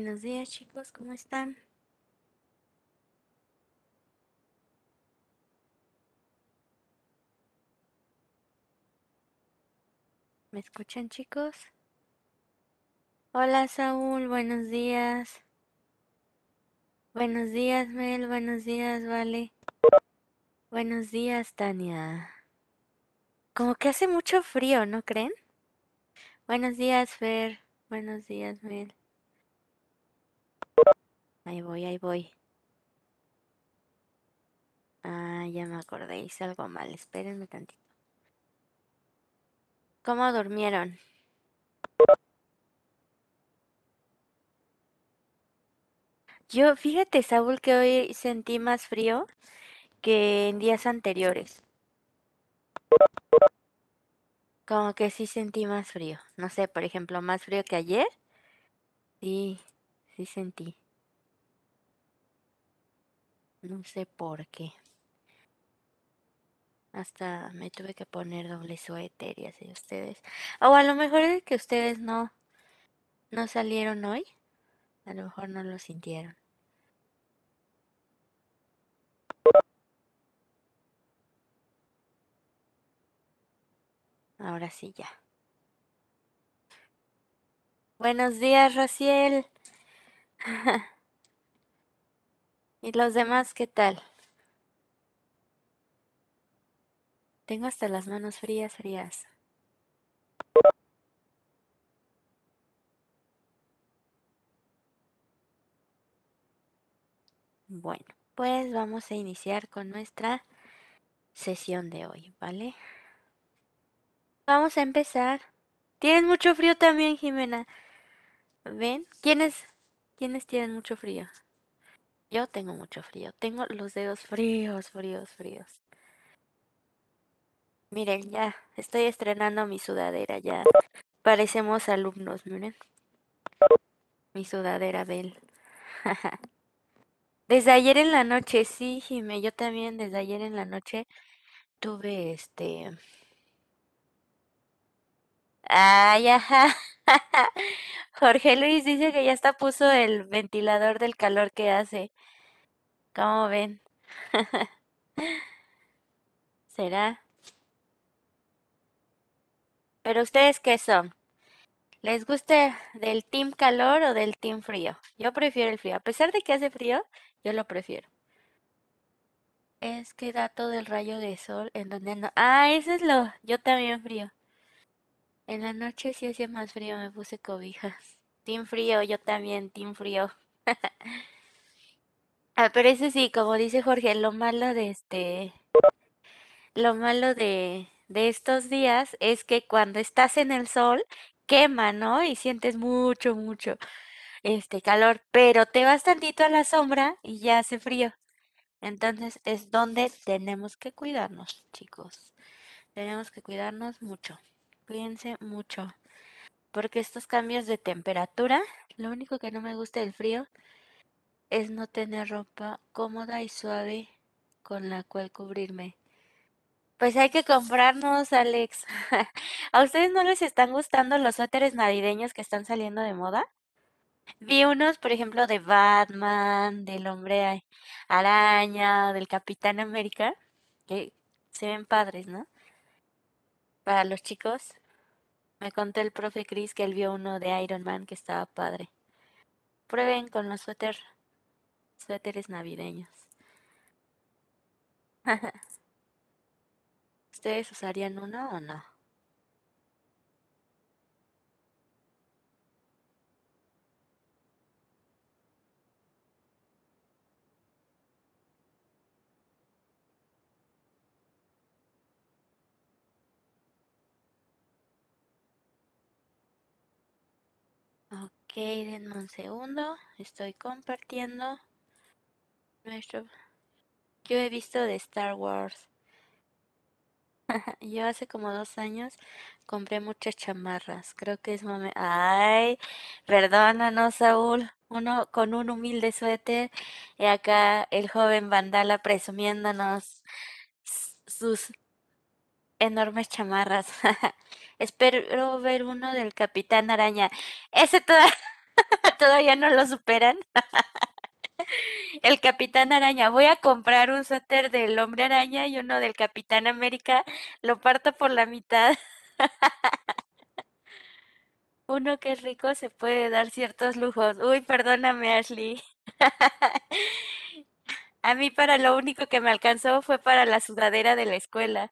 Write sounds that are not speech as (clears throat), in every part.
Buenos días chicos, ¿cómo están? ¿Me escuchan chicos? Hola Saúl, buenos días. Buenos días Mel, buenos días Vale. Buenos días Tania. Como que hace mucho frío, ¿no creen? Buenos días Fer, buenos días Mel. Ahí voy, ahí voy. Ah, ya me acordé, hice algo mal, espérenme tantito. ¿Cómo durmieron? Yo, fíjate Saúl que hoy sentí más frío que en días anteriores. Como que sí sentí más frío. No sé, por ejemplo, más frío que ayer. Sí, sí sentí. No sé por qué. Hasta me tuve que poner doble suéter y así ustedes. O a lo mejor es que ustedes no, no salieron hoy. A lo mejor no lo sintieron. Ahora sí ya. Buenos días, Raciel. (laughs) ¿Y los demás qué tal? Tengo hasta las manos frías, frías. Bueno, pues vamos a iniciar con nuestra sesión de hoy, ¿vale? Vamos a empezar. ¿Tienes mucho frío también, Jimena? ¿Ven? ¿Quiénes, ¿Quiénes tienen mucho frío? Yo tengo mucho frío. Tengo los dedos fríos, fríos, fríos. Miren, ya estoy estrenando mi sudadera, ya parecemos alumnos, miren. Mi sudadera Bel. (laughs) desde ayer en la noche, sí, Jime, yo también desde ayer en la noche tuve este... Ay, ajá. (laughs) Jorge Luis dice que ya está puso el ventilador del calor que hace. ¿Cómo ven? (laughs) ¿Será? ¿Pero ustedes qué son? ¿Les gusta del team calor o del team frío? Yo prefiero el frío. A pesar de que hace frío, yo lo prefiero. Es que da todo el rayo de sol en donde no... Ah, eso es lo... Yo también frío. En la noche sí hacía más frío, me puse cobijas. Team frío, yo también, team frío. (laughs) ah, pero eso sí, como dice Jorge, lo malo de este... Lo malo de, de estos días es que cuando estás en el sol, quema, ¿no? Y sientes mucho, mucho este calor, pero te vas tantito a la sombra y ya hace frío. Entonces es donde tenemos que cuidarnos, chicos. Tenemos que cuidarnos mucho. Cuídense mucho. Porque estos cambios de temperatura, lo único que no me gusta del frío es no tener ropa cómoda y suave con la cual cubrirme. Pues hay que comprarnos, Alex. (laughs) ¿A ustedes no les están gustando los suéteres navideños que están saliendo de moda? Vi unos, por ejemplo, de Batman, del Hombre Araña, del Capitán América, que se ven padres, ¿no? Para los chicos. Me contó el profe Chris que él vio uno de Iron Man que estaba padre. Prueben con los suéter, suéteres navideños. (laughs) ¿Ustedes usarían uno o no? Ok, denme un segundo. Estoy compartiendo nuestro... Yo he visto de Star Wars. (laughs) Yo hace como dos años compré muchas chamarras. Creo que es momento. Ay, perdónanos, Saúl. Uno con un humilde suéter y acá el joven Vandala presumiéndonos sus enormes chamarras. (laughs) Espero ver uno del Capitán Araña. Ese (laughs) todavía, no lo superan. (laughs) El Capitán Araña. Voy a comprar un suéter del Hombre Araña y uno del Capitán América. Lo parto por la mitad. (laughs) Uno que es rico se puede dar ciertos lujos. Uy, perdóname, Ashley. A mí para lo único que me alcanzó fue para la sudadera de la escuela.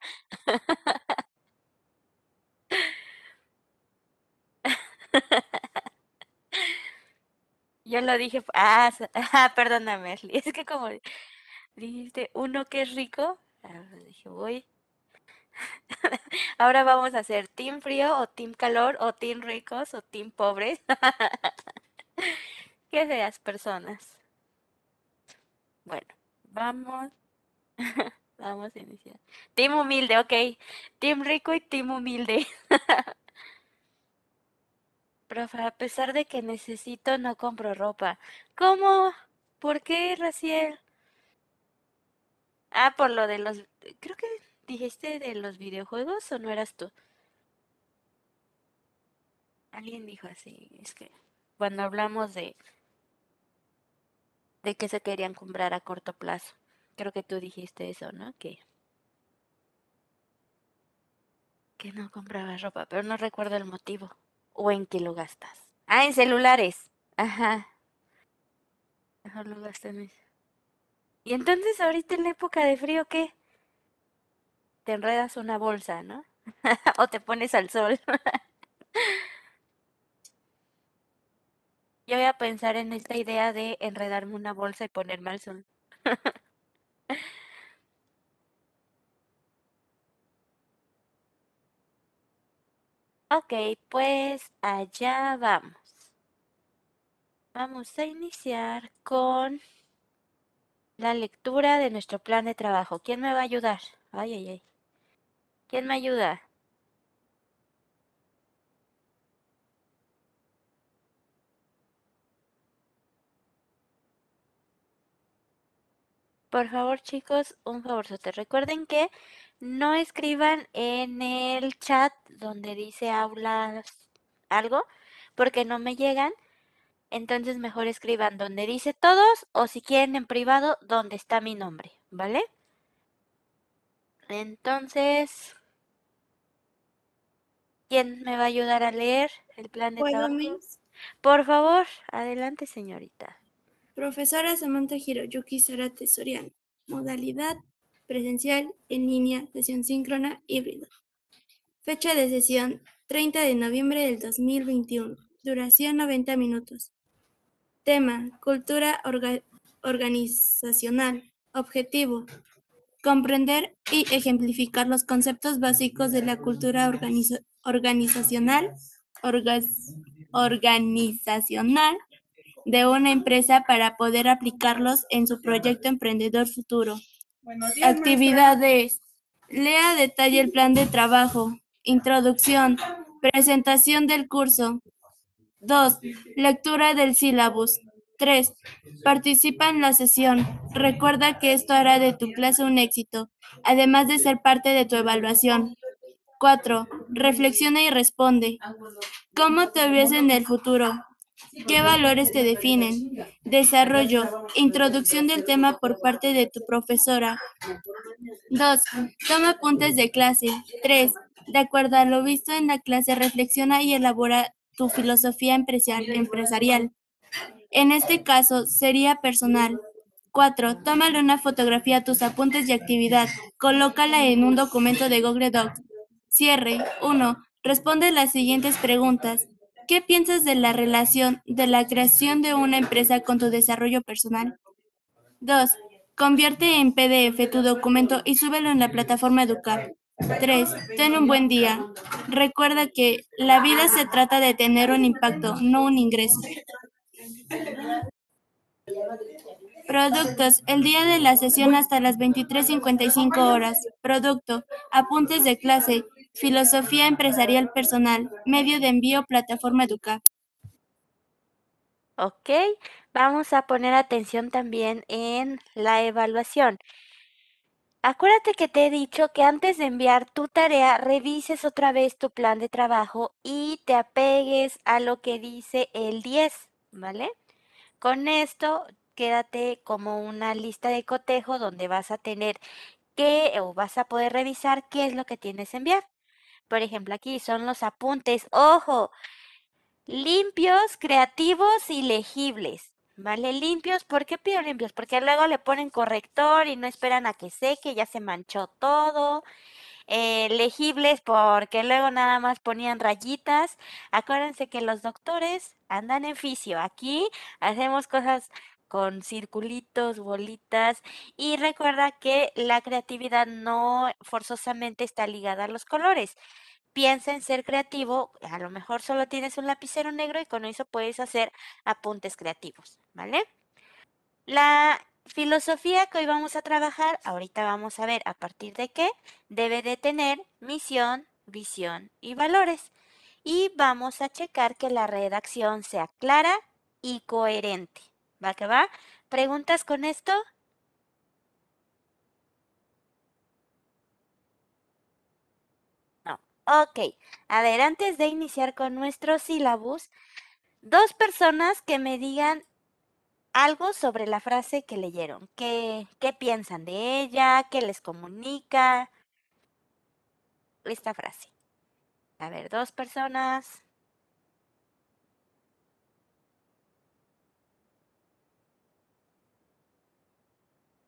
Yo lo dije, ah, (laughs) ah perdóname. Es que como dijiste, uno que es rico, ah, dije, voy. (laughs) Ahora vamos a hacer team frío o team calor o team ricos o team pobres. (laughs) Qué feas personas. Bueno, vamos. vamos a iniciar. Team humilde, ok. Team rico y team humilde. Profe, a pesar de que necesito, no compro ropa. ¿Cómo? ¿Por qué, Raciel? Ah, por lo de los... Creo que dijiste de los videojuegos o no eras tú. Alguien dijo así, es que cuando hablamos de de que se querían comprar a corto plazo. Creo que tú dijiste eso, ¿no? Que que no comprabas ropa, pero no recuerdo el motivo o en qué lo gastas. Ah, en celulares. Ajá. Mejor lo gastas en eso. Y entonces ahorita en la época de frío, ¿qué? Te enredas una bolsa, ¿no? (laughs) o te pones al sol. (laughs) Yo voy a pensar en esta idea de enredarme una bolsa y ponerme al sol. (laughs) Ok, pues allá vamos. Vamos a iniciar con la lectura de nuestro plan de trabajo. ¿Quién me va a ayudar? Ay, ay, ay. ¿Quién me ayuda? Por favor, chicos, un favor. Recuerden que no escriban en el chat donde dice aulas algo, porque no me llegan. Entonces mejor escriban donde dice todos o si quieren en privado donde está mi nombre, ¿vale? Entonces, ¿quién me va a ayudar a leer el plan de trabajo? Por favor, adelante, señorita. Profesora Samantha Hiroyuki Sara Tesoriano. Modalidad presencial, en línea, sesión síncrona, híbrido. Fecha de sesión 30 de noviembre del 2021. Duración 90 minutos. Tema, cultura organizacional. Objetivo, comprender y ejemplificar los conceptos básicos de la cultura organizacional de una empresa para poder aplicarlos en su proyecto emprendedor futuro. Actividades. Lea detalle el plan de trabajo. Introducción. Presentación del curso. 2. Lectura del sílabus. 3. Participa en la sesión. Recuerda que esto hará de tu clase un éxito, además de ser parte de tu evaluación. 4. Reflexiona y responde. ¿Cómo te ves en el futuro? ¿Qué valores te definen? Desarrollo. Introducción del tema por parte de tu profesora. 2. Toma apuntes de clase. 3. De acuerdo a lo visto en la clase, reflexiona y elabora tu filosofía empresarial. En este caso, sería personal. 4. Tómale una fotografía a tus apuntes de actividad. Colócala en un documento de Google Docs. Cierre. 1. Responde las siguientes preguntas. ¿Qué piensas de la relación de la creación de una empresa con tu desarrollo personal? 2. Convierte en PDF tu documento y súbelo en la plataforma Educar. 3. Ten un buen día. Recuerda que la vida se trata de tener un impacto, no un ingreso. Productos. El día de la sesión hasta las 23.55 horas. Producto. Apuntes de clase. Filosofía empresarial personal. Medio de envío, plataforma Educar. Ok, vamos a poner atención también en la evaluación. Acuérdate que te he dicho que antes de enviar tu tarea, revises otra vez tu plan de trabajo y te apegues a lo que dice el 10, ¿vale? Con esto, quédate como una lista de cotejo donde vas a tener que o vas a poder revisar qué es lo que tienes que enviar. Por ejemplo, aquí son los apuntes. Ojo, limpios, creativos y legibles. ¿Vale? Limpios, ¿por qué pido limpios? Porque luego le ponen corrector y no esperan a que seque, ya se manchó todo. Eh, legibles porque luego nada más ponían rayitas. Acuérdense que los doctores andan en fisio. Aquí hacemos cosas con circulitos, bolitas y recuerda que la creatividad no forzosamente está ligada a los colores. Piensa en ser creativo, a lo mejor solo tienes un lapicero negro y con eso puedes hacer apuntes creativos, ¿vale? La filosofía que hoy vamos a trabajar, ahorita vamos a ver a partir de qué, debe de tener misión, visión y valores. Y vamos a checar que la redacción sea clara y coherente. ¿Va que va? ¿Preguntas con esto? No. Ok. A ver, antes de iniciar con nuestro sílabus, dos personas que me digan algo sobre la frase que leyeron. ¿Qué, qué piensan de ella? ¿Qué les comunica? Esta frase. A ver, dos personas.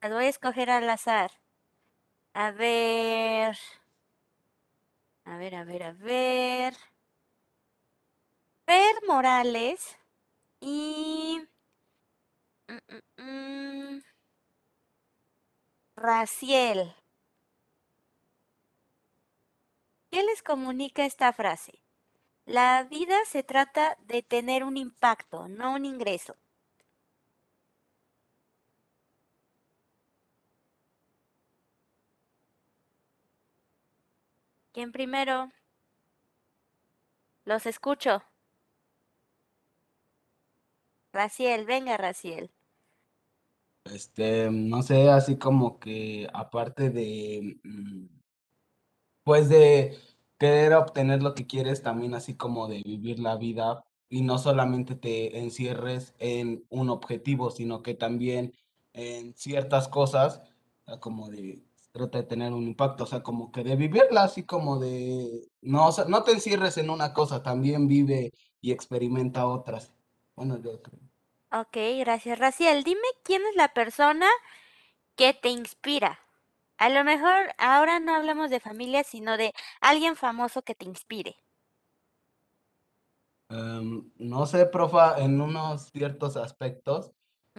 Las voy a escoger al azar. A ver. A ver, a ver, a ver. Per Morales y Mm, mm, mm. Raciel. ¿Qué les comunica esta frase? La vida se trata de tener un impacto, no un ingreso. ¿Quién primero? Los escucho. Raciel, venga, Raciel. Este, no sé, así como que aparte de, mm, pues de querer obtener lo que quieres, también así como de vivir la vida y no solamente te encierres en un objetivo, sino que también en ciertas cosas, como de, trata de tener un impacto, o sea, como que de vivirla así como de, no, o sea, no te encierres en una cosa, también vive y experimenta otras. Bueno, yo creo. Ok, gracias, Raciel. Dime quién es la persona que te inspira. A lo mejor ahora no hablamos de familia, sino de alguien famoso que te inspire. Em, no sé, profa, en unos ciertos aspectos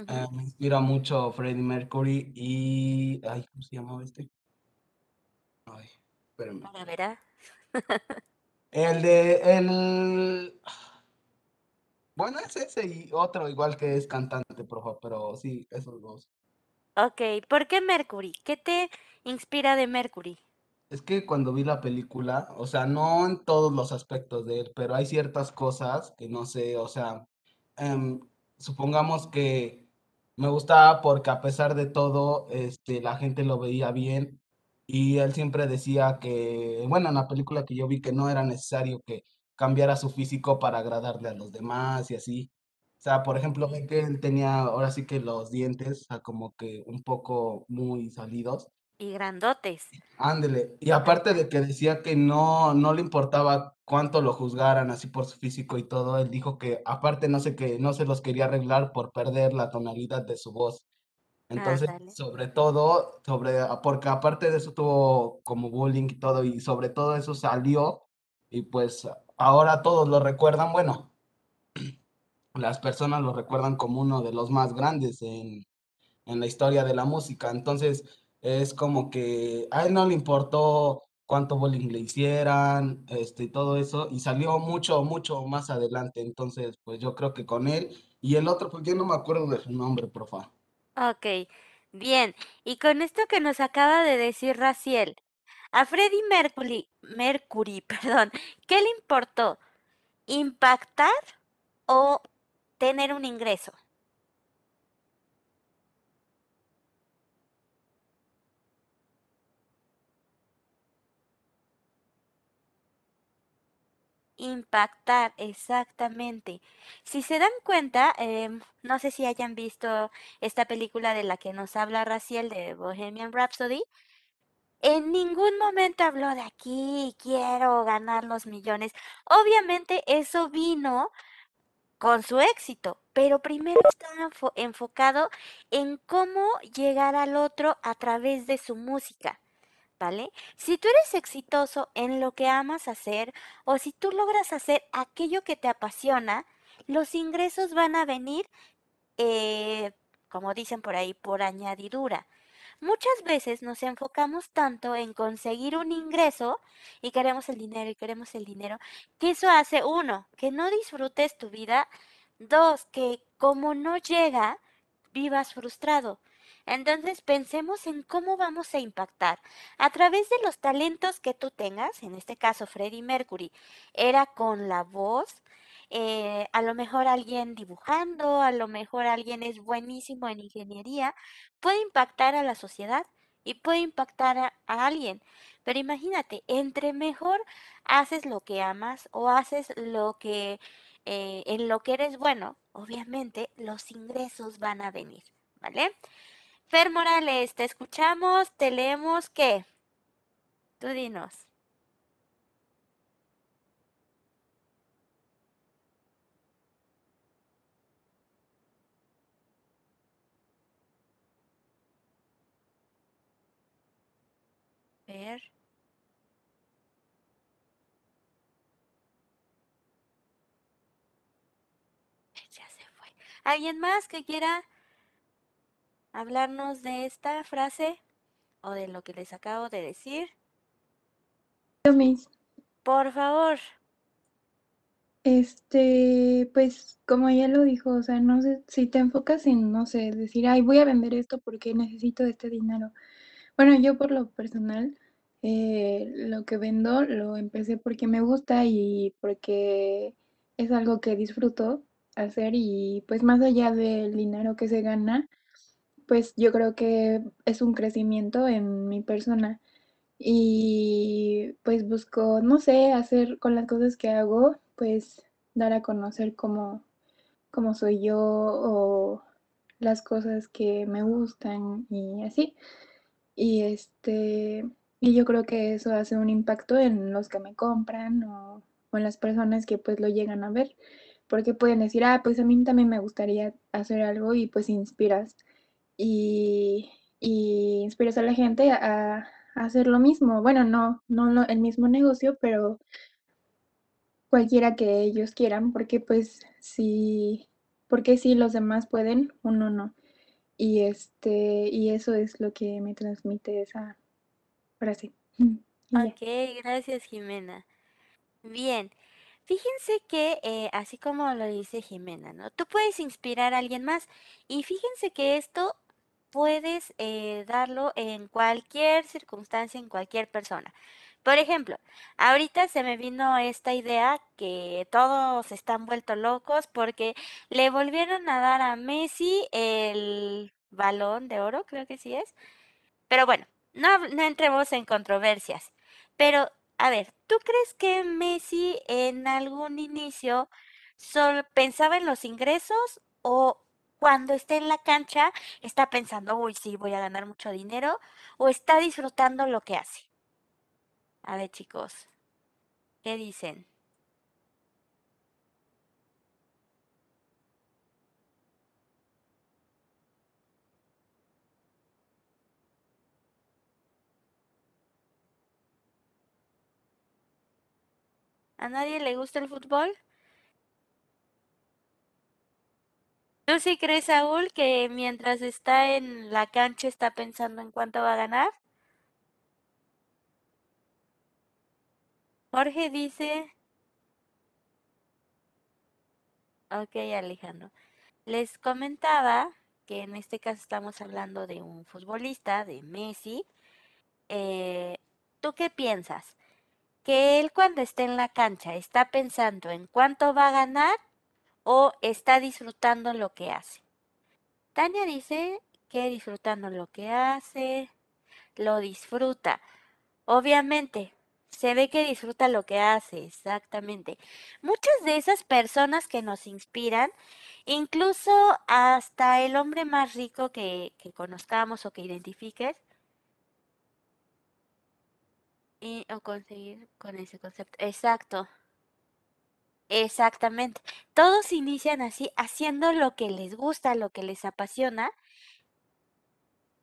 eh, me inspira mucho Freddie Mercury y... Ay, ¿cómo se llamaba este? Ay, espérame. Ahora verá. El de... El... Bueno, es ese y otro igual que es cantante, profa, pero sí, esos dos. Ok, ¿por qué Mercury? ¿Qué te inspira de Mercury? Es que cuando vi la película, o sea, no en todos los aspectos de él, pero hay ciertas cosas que no sé, o sea, em, supongamos que me gustaba porque a pesar de todo, este, la gente lo veía bien y él siempre decía que, bueno, en la película que yo vi que no era necesario que cambiara su físico para agradarle a los demás y así. O sea, por ejemplo, ve que él tenía ahora sí que los dientes, o sea, como que un poco muy salidos. Y grandotes. Ándele. Y aparte de que decía que no, no le importaba cuánto lo juzgaran así por su físico y todo, él dijo que aparte no sé que no se los quería arreglar por perder la tonalidad de su voz. Entonces, Ándale. sobre todo, sobre, porque aparte de eso tuvo como bullying y todo, y sobre todo eso salió, y pues ahora todos lo recuerdan, bueno, (clears throat) las personas lo recuerdan como uno de los más grandes en, en la historia de la música. Entonces, es como que a no le importó cuánto bullying le hicieran, este, todo eso, y salió mucho, mucho más adelante. Entonces, pues yo creo que con él y el otro, pues yo no me acuerdo de su nombre, profa. Ok, bien. Y con esto que nos acaba de decir Raciel, a Freddie Mercury, Mercury, (laughs) perdón, ¿qué le importó? ¿Impactar o tener un ingreso? Impactar, exactamente. Si se dan cuenta, em, no sé si hayan visto esta película de la que nos habla Raciel de Bohemian Rhapsody. En ningún momento habló de aquí, quiero ganar los millones. Obviamente eso vino con su éxito, pero primero estaba enfocado en cómo llegar al otro a través de su música. ¿Vale? Si tú eres exitoso en lo que amas hacer o si tú logras hacer aquello que te apasiona, los ingresos van a venir, eh, como dicen por ahí, por añadidura. Muchas veces nos enfocamos tanto en conseguir un ingreso y queremos el dinero y queremos el dinero, que eso hace uno, que no disfrutes tu vida, dos, que como no llega, vivas frustrado. Entonces pensemos en cómo vamos a impactar. A través de los talentos que tú tengas, en este caso Freddie Mercury, era con la voz, eh, a lo mejor alguien dibujando, a lo mejor alguien es buenísimo en ingeniería, puede impactar a la sociedad y puede impactar a, alguien. Pero imagínate, entre mejor haces lo que amas o haces lo que eh, en lo que eres bueno, obviamente los ingresos van a venir, ¿vale? Fer Morales, te escuchamos, te leemos, ¿qué? Tú dinos. Fer. Ya se fue. ¿Alguien más que quiera hablarnos de esta frase o de lo que les acabo de decir? Por favor. Este, pues como ya lo dijo, o sea, no sé, si te enfocas en, no sé, decir, ay, voy a vender esto porque necesito este dinero. Bueno, yo por lo personal, eh, lo que vendo lo empecé porque me gusta y porque es algo que disfruto hacer y pues más allá del dinero que se gana, pues yo creo que es un crecimiento en mi persona y pues busco, no sé, hacer con las cosas que hago, pues dar a conocer cómo, cómo soy yo o las cosas que me gustan y así. Y este, y yo creo que eso hace un impacto en los que me compran o, o en las personas que pues lo llegan a ver, porque pueden decir, ah, pues a mí también me gustaría hacer algo y pues inspiras y, inspiras a la gente a, hacer lo mismo. Bueno, no, no el mismo negocio, pero cualquiera que ellos quieran, porque pues si, porque si los demás pueden, uno no. Y este, y eso es lo que me transmite esa frase. (laughs) Ok, gracias Jimena. Bien, fíjense que eh, así como lo dice Jimena, ¿no? Tú puedes inspirar a alguien más y fíjense que esto puedes eh, darlo en cualquier circunstancia, en cualquier persona. Por ejemplo, ahorita se me vino esta idea que todos están vueltos locos porque le volvieron a dar a Messi el balón de oro, creo que sí es. Pero bueno, no, no entremos en controversias. Pero, a ver, ¿tú crees que Messi en algún inicio solo pensaba en los ingresos o cuando esté en la cancha está pensando, uy, sí, voy a ganar mucho dinero, o está disfrutando lo que hace. A ver, chicos, ¿qué dicen? ¿A nadie le gusta el fútbol? ¿Tú sí crees, Saúl, que mientras está en la cancha está pensando en cuánto va a ganar? Jorge dice... Ok, Alejandro. Les comentaba que en este caso estamos hablando de un futbolista, de Messi. Eh, ¿Tú qué piensas? ¿Que él cuando esté en la cancha está pensando en cuánto va a ganar o está disfrutando lo que hace. Tania dice que disfrutando lo que hace, lo disfruta. Obviamente, Se ve que disfruta lo que hace, exactamente. Muchas de esas personas que nos inspiran, incluso hasta el hombre más rico que, que conozcamos o que identifiques, y, o conseguir con ese concepto. Exacto. Exactamente. Todos inician así, haciendo lo que les gusta, lo que les apasiona.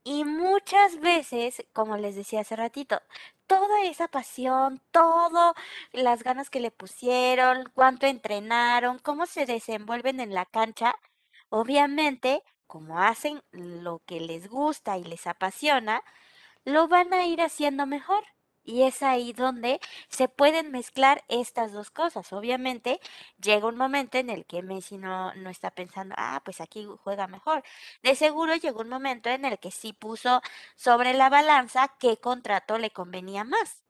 Y muchas veces, como les decía hace ratito, toda esa pasión, todo las ganas que le pusieron, cuánto entrenaron, cómo se desenvuelven en la cancha, obviamente, como hacen lo que les gusta y les apasiona, lo van a ir haciendo mejor. Y es ahí donde se pueden mezclar estas dos cosas. Obviamente llega un momento en el que Messi no, no está pensando, ah, pues aquí juega mejor. De seguro llegó un momento en el que sí puso sobre la balanza qué contrato le convenía más.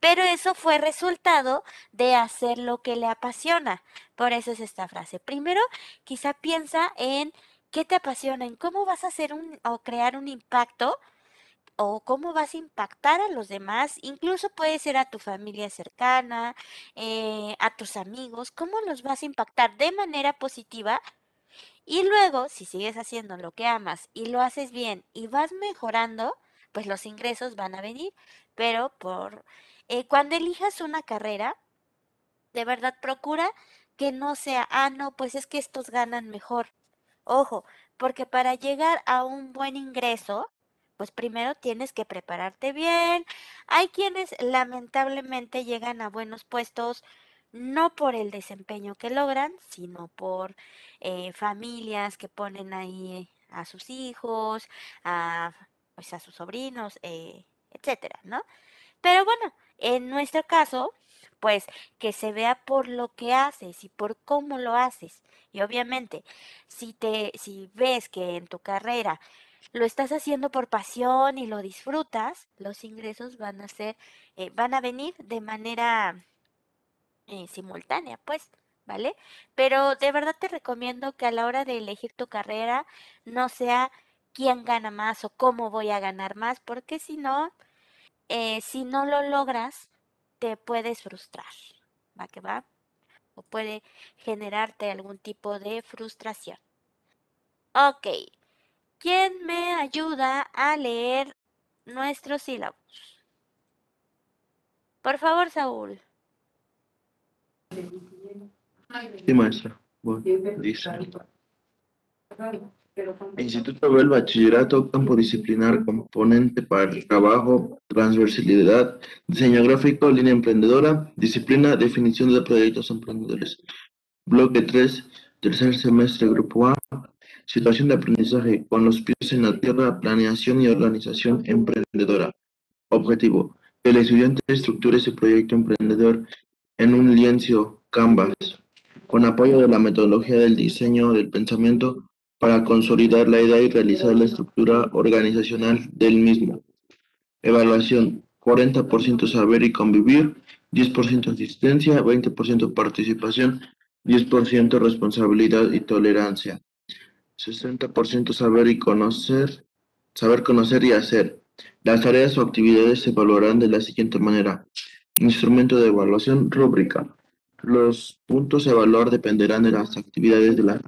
Pero eso fue resultado de hacer lo que le apasiona. Por eso es esta frase. Primero, quizá piensa en qué te apasiona, en cómo vas a hacer un o crear un impacto o cómo vas a impactar a los demás, incluso puede ser a tu familia cercana, eh, a tus amigos, cómo los vas a impactar de manera positiva. Y luego, si sigues haciendo lo que amas y lo haces bien y vas mejorando, pues los ingresos van a venir. Pero por eh, cuando elijas una carrera, de verdad procura que no sea, ah, no, pues es que estos ganan mejor. Ojo, porque para llegar a un buen ingreso, pues primero tienes que prepararte bien. Hay quienes lamentablemente llegan a buenos puestos no por el desempeño que logran, sino por eh, familias que ponen ahí a sus hijos, a, pues a sus sobrinos, eh, etcétera, ¿no? Pero bueno, en nuestro caso, pues que se vea por lo que haces y por cómo lo haces. Y obviamente, si te, si ves que en tu carrera lo estás haciendo por pasión y lo disfrutas, los ingresos van a ser, eh, van a venir de manera eh, simultánea, pues, ¿vale? Pero de verdad te recomiendo que a la hora de elegir tu carrera no sea quién gana más o cómo voy a ganar más, porque si no, eh, si no lo logras, te puedes frustrar, ¿va que va? O puede generarte algún tipo de frustración. Ok, ¿Quién me ayuda a leer nuestros sílabos? Por favor, Saúl. Sí, maestra. Bueno, dice. Instituto del Bachillerato, campo disciplinar, componente para el trabajo, transversalidad, diseño gráfico, línea emprendedora, disciplina, definición de proyectos emprendedores. Bloque 3, tercer semestre, grupo A, Situación de aprendizaje con los pies en la tierra, planeación y organización emprendedora. Objetivo. Que el estudiante estructure su proyecto emprendedor en un lienzo Canvas, con apoyo de la metodología del diseño del pensamiento para consolidar la idea y realizar la estructura organizacional del mismo. Evaluación. 40% saber y convivir, 10% asistencia, 20% participación, 10% responsabilidad y tolerancia. 60% saber y conocer, saber conocer y hacer. Las tareas o actividades se evaluarán de la siguiente manera. Instrumento de evaluación, rúbrica. Los puntos a evaluar dependerán de las actividades de la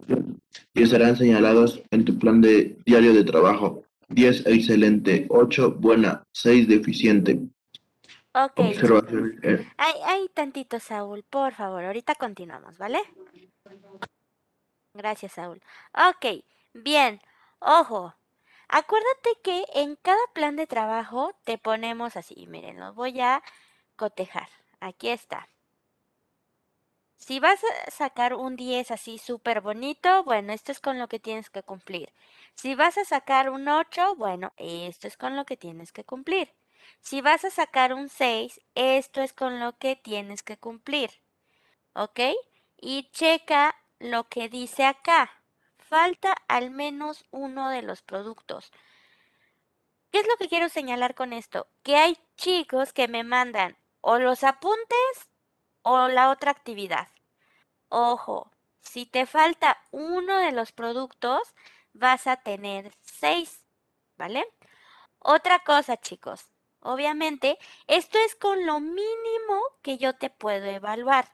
y estarán señalados en tu plan de diario de trabajo. 10 excelente, 8 buena, 6 deficiente. Ok. Hay, hay tantito, Saúl, por favor. Ahorita continuamos, ¿vale? Gracias, Saúl. Ok, bien. Ojo, acuérdate que en cada plan de trabajo te ponemos así. Miren, lo voy a cotejar. Aquí está. Si vas a sacar un 10 así súper bonito, bueno, esto es con lo que tienes que cumplir. Si vas a sacar un 8, bueno, esto es con lo que tienes que cumplir. Si vas a sacar un 6, esto es con lo que tienes que cumplir. ¿Ok? Y checa lo que dice acá. Falta al menos uno de los productos. ¿Qué es lo que quiero señalar con esto? Que hay chicos que me mandan o los apuntes o la otra actividad. Ojo, si te falta uno de los productos, vas a tener seis, ¿vale? Otra cosa, chicos, Obviamente, esto es con lo mínimo que yo te puedo evaluar,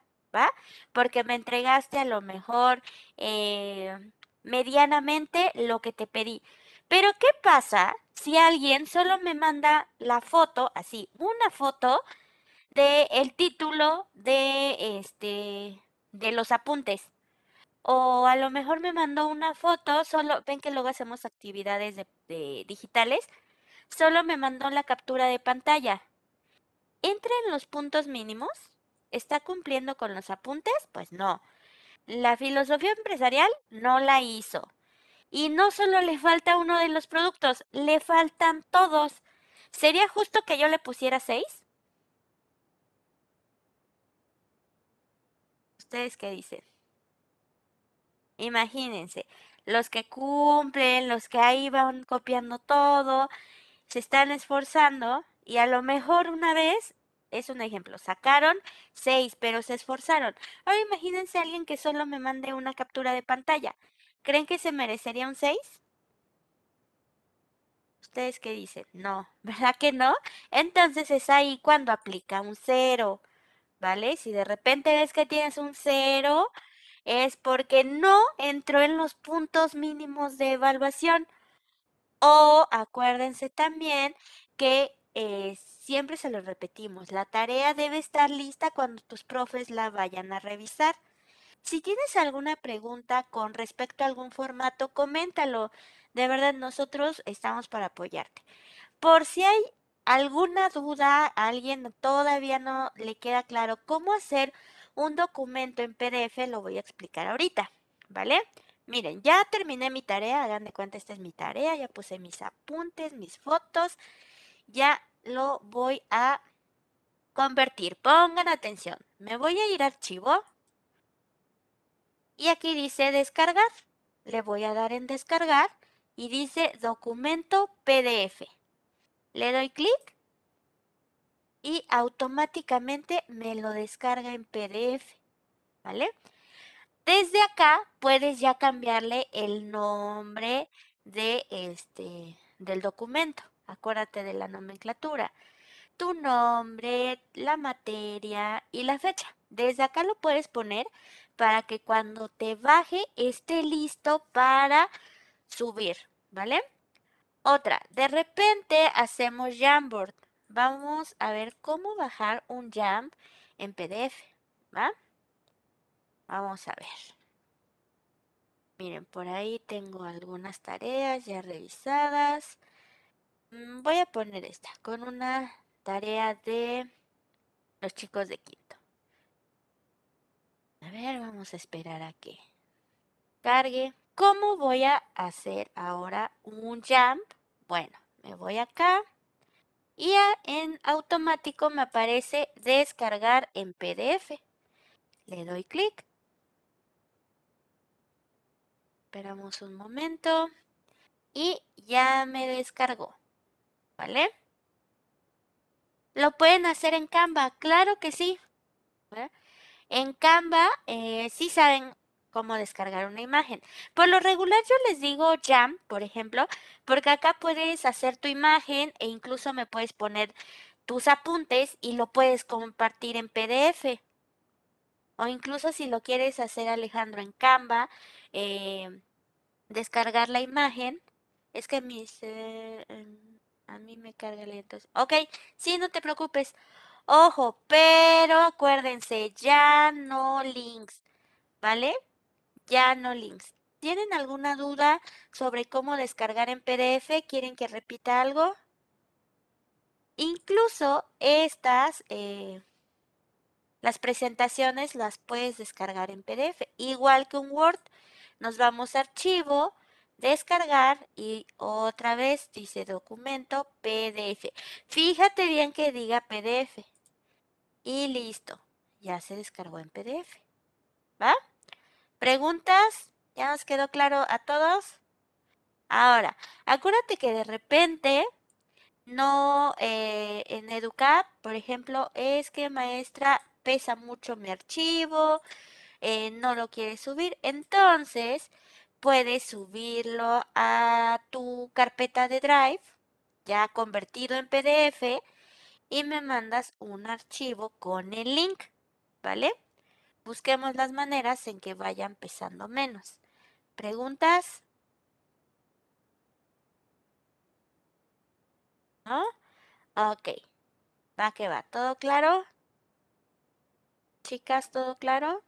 Porque me entregaste a lo mejor eh, medianamente lo que te pedí. Pero ¿qué pasa si alguien solo me manda la foto, así, una foto de el título de este de los apuntes? O a lo mejor me mandó una foto, solo ven que luego hacemos actividades de, digitales, solo me mandó la captura de pantalla. ¿Entra en los puntos mínimos? ¿Está cumpliendo con los apuntes? Pues no. La filosofía empresarial no la hizo. Y no solo le falta uno de los productos, le faltan todos. ¿Sería justo que yo le pusiera seis? ¿Ustedes qué dicen? Imagínense, los que cumplen, los que ahí van copiando todo, se están esforzando y a lo mejor una vez, es un ejemplo, sacaron seis, pero se esforzaron. Ahora imagínense a alguien que solo me mande una captura de pantalla. ¿Creen que se merecería un seis? ¿Ustedes qué dicen? No, (laughs) ¿verdad que no? Entonces es ahí cuando aplica un cero, ¿vale? Si de repente ves que tienes un cero, es porque no entró en los puntos mínimos de evaluación. O acuérdense también que eh, siempre se lo repetimos, la tarea debe estar lista cuando tus profes la vayan a revisar. Si tienes alguna pregunta con respecto a algún formato, coméntalo. De verdad, nosotros estamos para apoyarte. Por si hay alguna duda, alguien todavía no le queda claro cómo hacer un documento en PDF, lo voy a explicar ahorita, ¿vale? Miren, ya terminé mi tarea, hagan de cuenta, esta es mi tarea, ya puse mis apuntes, mis fotos, ya lo voy a convertir. Pongan atención, me voy a ir a archivo y aquí dice descargar. Le voy a dar en descargar y dice documento PDF. Le doy clic y automáticamente me lo descarga en PDF, ¿vale? Desde acá puedes ya cambiarle el nombre de este del documento. Acuérdate de la nomenclatura. Tu nombre, la materia y la fecha. Desde acá lo puedes poner para que cuando te baje esté listo para subir, ¿vale? Otra, de repente hacemos Jamboard vamos a ver cómo bajar un Jump en PDF, ¿va? Vamos a ver. Miren, por ahí tengo algunas tareas ya revisadas. Mm, voy a poner esta con una tarea de los chicos de quinto. A ver, vamos a esperar a que cargue. ¿Cómo voy a hacer ahora un jump? Bueno, me voy acá y en automático me aparece descargar en PDF. Le doy clic. Esperamos un momento y ya me descargó. ¿Vale? ¿Lo pueden hacer en Canva? Claro que sí. En Canva eh, sí saben cómo descargar una imagen. Por lo regular yo les digo Jam, por ejemplo, porque acá puedes hacer tu imagen e incluso me puedes poner tus apuntes y lo puedes compartir en PDF. O incluso si lo quieres hacer Alejandro en Canva, eh, descargar la imagen. Es que mis, a mí me carga lento. Ok, sí, no te preocupes. Ojo, pero acuérdense, ya no links, ¿vale? ya no links. ¿Tienen alguna duda sobre cómo descargar en PDF? ¿Quieren que repita algo? Incluso estas, eh, las presentaciones las puedes descargar en PDF. Igual que un Word, nos vamos a archivo, descargar y otra vez dice documento PDF. Fíjate bien que diga PDF. Y listo, ya se descargó en PDF. ¿Va? ¿Preguntas? ¿Ya nos quedó claro a todos? Ahora, acuérdate que de repente no eh, en Educap, por ejemplo, es que maestra pesa mucho mi archivo, eh, no lo quiere subir, entonces puedes subirlo a tu carpeta de Drive, ya convertido en PDF, y me mandas un archivo con el link, ¿vale? Busquemos las maneras en que vayan pesando menos. ¿Preguntas? ¿No? Ok. Va que va. ¿Todo claro? Chicas, ¿todo claro?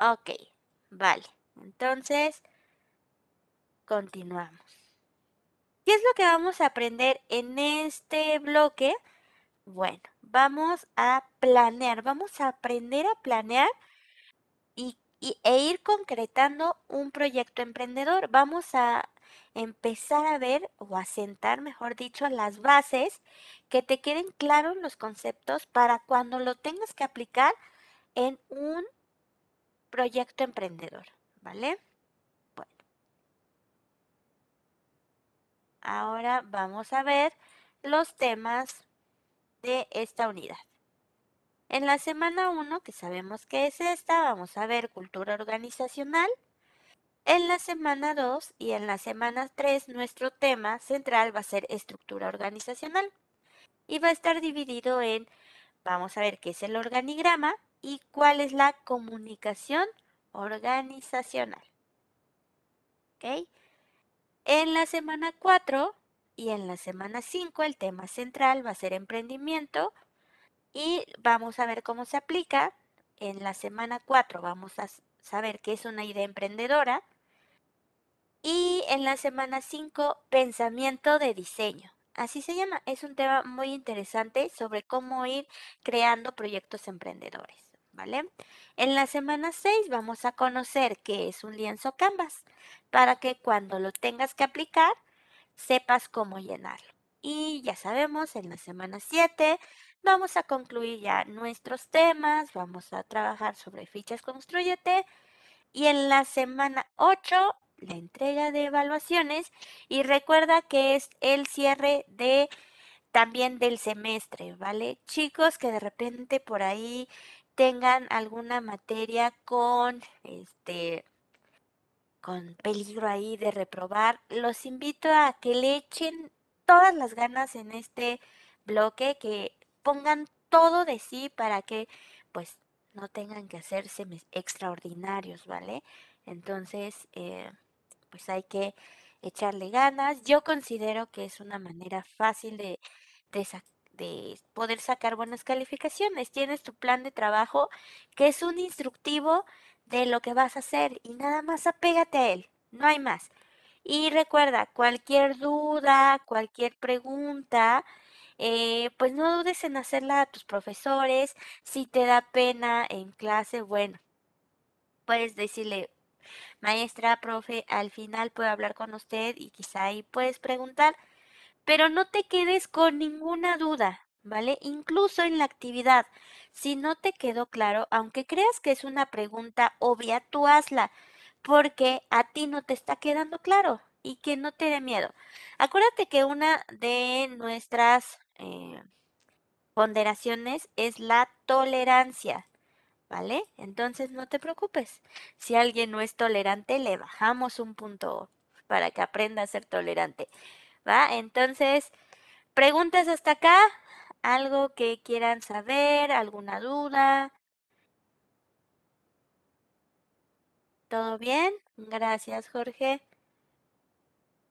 Ok, vale. Entonces, continuamos. ¿Qué es lo que vamos a aprender en este bloque? Bueno, vamos a planear, vamos a aprender a planear y, e ir concretando un proyecto emprendedor. Vamos a empezar a ver o a sentar, mejor dicho, las bases que te queden claros los conceptos para cuando lo tengas que aplicar en un proyecto emprendedor, ¿vale? Bueno. Ahora vamos a ver los temas de esta unidad. En la semana 1, que sabemos que es esta, vamos a ver cultura organizacional. En la semana 2 y en la semana 3, nuestro tema central va a ser estructura organizacional. Y va a estar dividido en, vamos a ver qué es el organigrama, y cuál es la comunicación organizacional. ¿Ok? En la semana 4 y en la semana 5 el tema central va a ser emprendimiento y vamos a ver cómo se aplica. En la semana 4 vamos a saber qué es una idea emprendedora. Y en la semana 5, pensamiento de diseño. Así se llama. Es un tema muy interesante sobre cómo ir creando proyectos emprendedores. ¿Vale? En la semana 6 vamos a conocer qué es un lienzo Canvas para que cuando lo tengas que aplicar sepas cómo llenarlo. Y ya sabemos, en la semana 7 vamos a concluir ya nuestros temas, vamos a trabajar sobre fichas Construyete y en la semana 8 la entrega de evaluaciones y recuerda que es el cierre de también del semestre, ¿vale? Chicos que de repente por ahí tengan alguna materia con este con peligro ahí de reprobar, los invito a que le echen todas las ganas en este bloque, que pongan todo de sí para que pues no tengan que hacerse extraordinarios, ¿vale? Entonces, eh, pues hay que echarle ganas. Yo considero que es una manera fácil de, de, de poder sacar buenas calificaciones. Tienes tu plan de trabajo que es un instructivo de lo que vas a hacer y nada más apégate a él, no hay más. Y recuerda, cualquier duda, cualquier pregunta, eh, pues no dudes en hacerla a tus profesores. Si te da pena en clase, bueno, puedes decirle, maestra, profe, al final puedo hablar con usted y quizá ahí puedes preguntar pero no te quedes con ninguna duda, ¿vale? Incluso en la actividad, si no te quedó claro, aunque creas que es una pregunta obvia, tú hazla, porque a ti no te está quedando claro y que no te dé miedo. Acuérdate que una de nuestras eh, ponderaciones es la tolerancia. ¿Vale? Entonces no te preocupes. Si alguien no es tolerante, le bajamos un punto para que aprenda a ser tolerante. ¿Va? Entonces, preguntas hasta acá, algo que quieran saber, alguna duda. ¿Todo bien? Gracias, Jorge.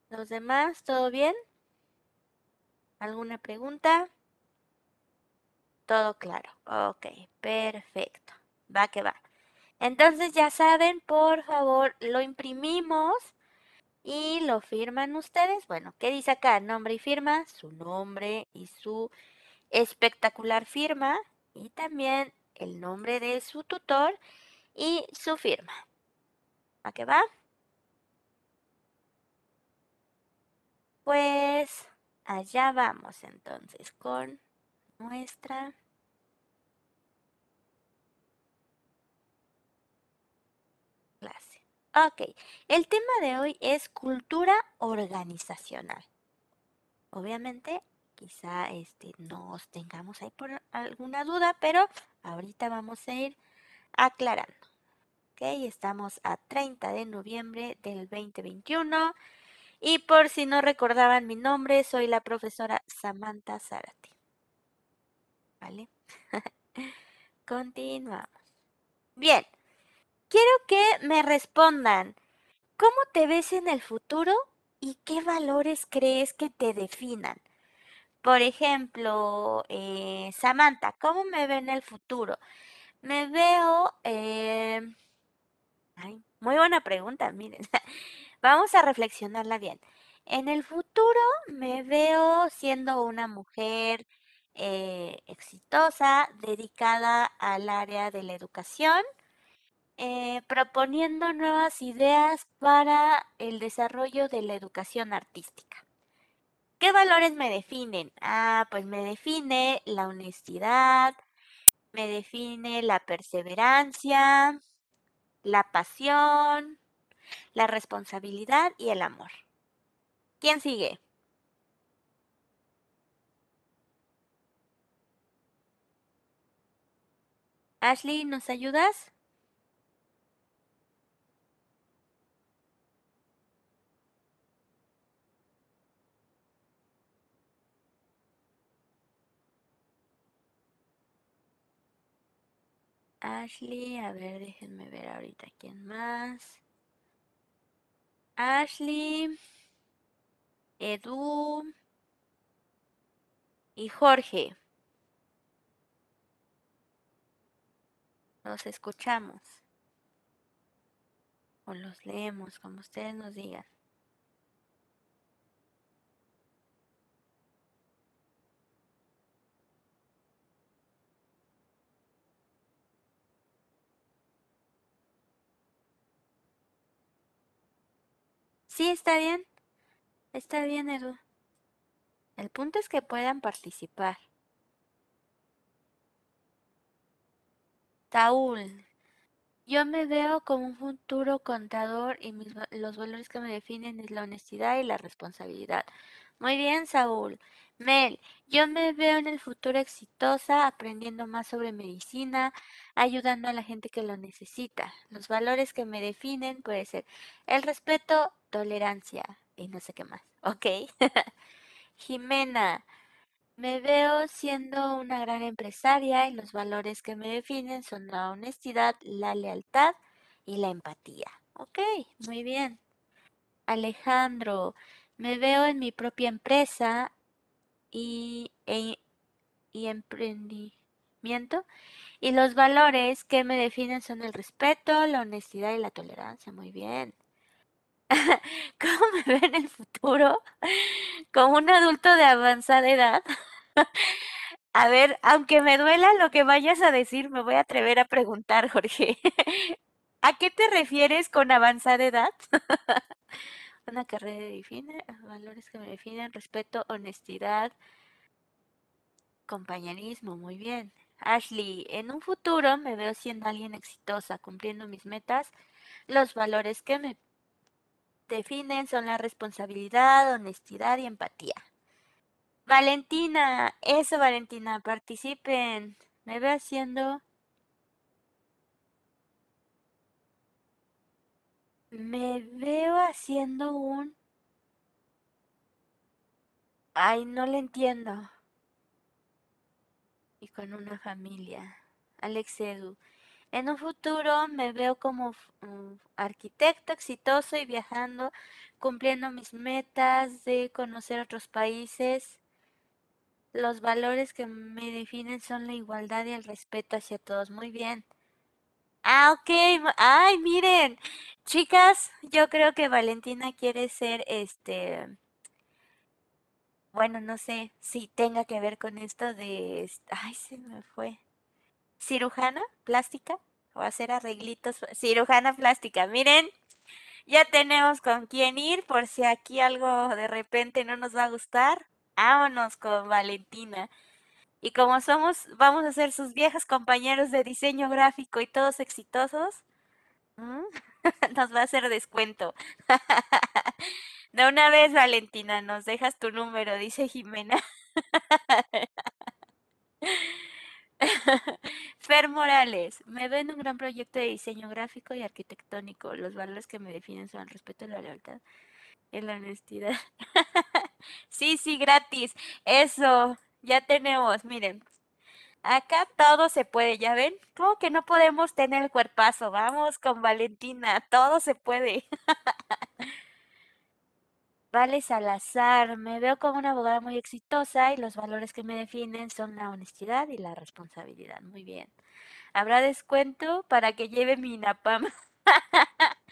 ¿Los demás, todo bien? ¿Alguna pregunta? Todo claro. Ok, perfecto. Va que va. Entonces ya saben, por favor, lo imprimimos y lo firman ustedes. Bueno, ¿qué dice acá? Nombre y firma, su nombre y su espectacular firma y también el nombre de su tutor y su firma. ¿A qué va? Pues allá vamos entonces con nuestra Ok, el tema de hoy es cultura organizacional. Obviamente, quizá este, nos tengamos ahí por alguna duda, pero ahorita vamos a ir aclarando. Ok, estamos a 30 de noviembre del 2021 Y por si no recordaban mi nombre, soy la profesora Samantha Zárate. ¿Vale? (laughs) Continuamos. Bien, quiero que me respondan, ¿cómo te ves en el futuro y qué valores crees que te definan? Por ejemplo, eh, Samantha, ¿cómo me ve en el futuro? Me veo... Eh, ay, muy buena pregunta, miren. (laughs) Vamos a reflexionarla bien. En el futuro me veo siendo una mujer eh, exitosa, dedicada al área de la educación, eh, proponiendo nuevas ideas para el desarrollo de la educación artística. ¿Qué valores me definen? Ah, pues me define la honestidad, me define la perseverancia, la pasión, la responsabilidad y el amor. ¿Quién sigue? Ashley, ¿nos ayudas? Ashley, a ver, déjenme ver ahorita quién más. Ashley, Edu y Jorge. Los escuchamos. O los leemos, como ustedes nos digan. Sí, está bien. Está bien, Edu. El punto es que puedan participar. Saúl, yo me veo como un futuro contador y mis, los valores que me definen es la honestidad y la responsabilidad. Muy bien, Saúl. Mel, yo me veo en el futuro exitosa, aprendiendo más sobre medicina, ayudando a la gente que lo necesita. Los valores que me definen puede ser el respeto, tolerancia y no sé qué más. Ok. (laughs) Jimena, me veo siendo una gran empresaria y los valores que me definen son la honestidad, la lealtad y la empatía. Ok, muy bien. Alejandro, me veo en mi propia empresa y, e, y emprendimiento. Y los valores que me definen son el respeto, la honestidad y la tolerancia. Muy bien. (laughs) ¿Cómo me veo en el futuro? Como un adulto de avanzada edad. (laughs) A ver, aunque me duela lo que vayas a decir, me voy a atrever a preguntar, Jorge. (laughs) ¿A qué te refieres con avanzada edad? Una carrera define valores que me definen, respeto, honestidad, compañerismo, muy bien. Ashley, en un futuro me veo siendo alguien exitosa, cumpliendo mis metas. Los valores que me definen son la responsabilidad, honestidad y empatía. Valentina, eso Valentina, participen. Me veo haciendo Me veo haciendo un... Ay, no le entiendo. Y con una familia. Alex Edu. En un futuro me veo como arquitecto exitoso y viajando, cumpliendo mis metas de conocer otros países. Los valores que me definen son la igualdad y el respeto hacia todos. Muy bien. Ah, ok. Ay, miren. Chicas, yo creo que Valentina quiere ser este. Bueno, no sé si tenga que ver con esto de. Ay, se me fue. ¿Cirujana plástica? ¿O hacer arreglitos? Cirujana plástica. Miren, ya tenemos con quién ir por si aquí algo de repente no nos va a gustar. Vámonos con Valentina. Y como somos, vamos a ser sus viejos compañeros de diseño gráfico y todos exitosos, (laughs) nos va a hacer descuento. (laughs) De una vez, Valentina, nos dejas tu número, dice Jimena. (laughs) (laughs) Fer Morales, me veo en un gran proyecto de diseño gráfico y arquitectónico. Los valores que me definen son el respeto y la lealtad. En la honestidad. (laughs) sí, sí, gratis. Eso, ya tenemos, miren. Acá todo se puede, ¿ya ven? ¿Cómo que no podemos tener el cuerpazo? Vamos con Valentina, todo se puede. (laughs) Vale Salazar, me veo como una abogada muy exitosa y los valores que me definen son la honestidad y la responsabilidad. Muy bien. ¿Habrá descuento para que lleve mi INAPAM? (laughs)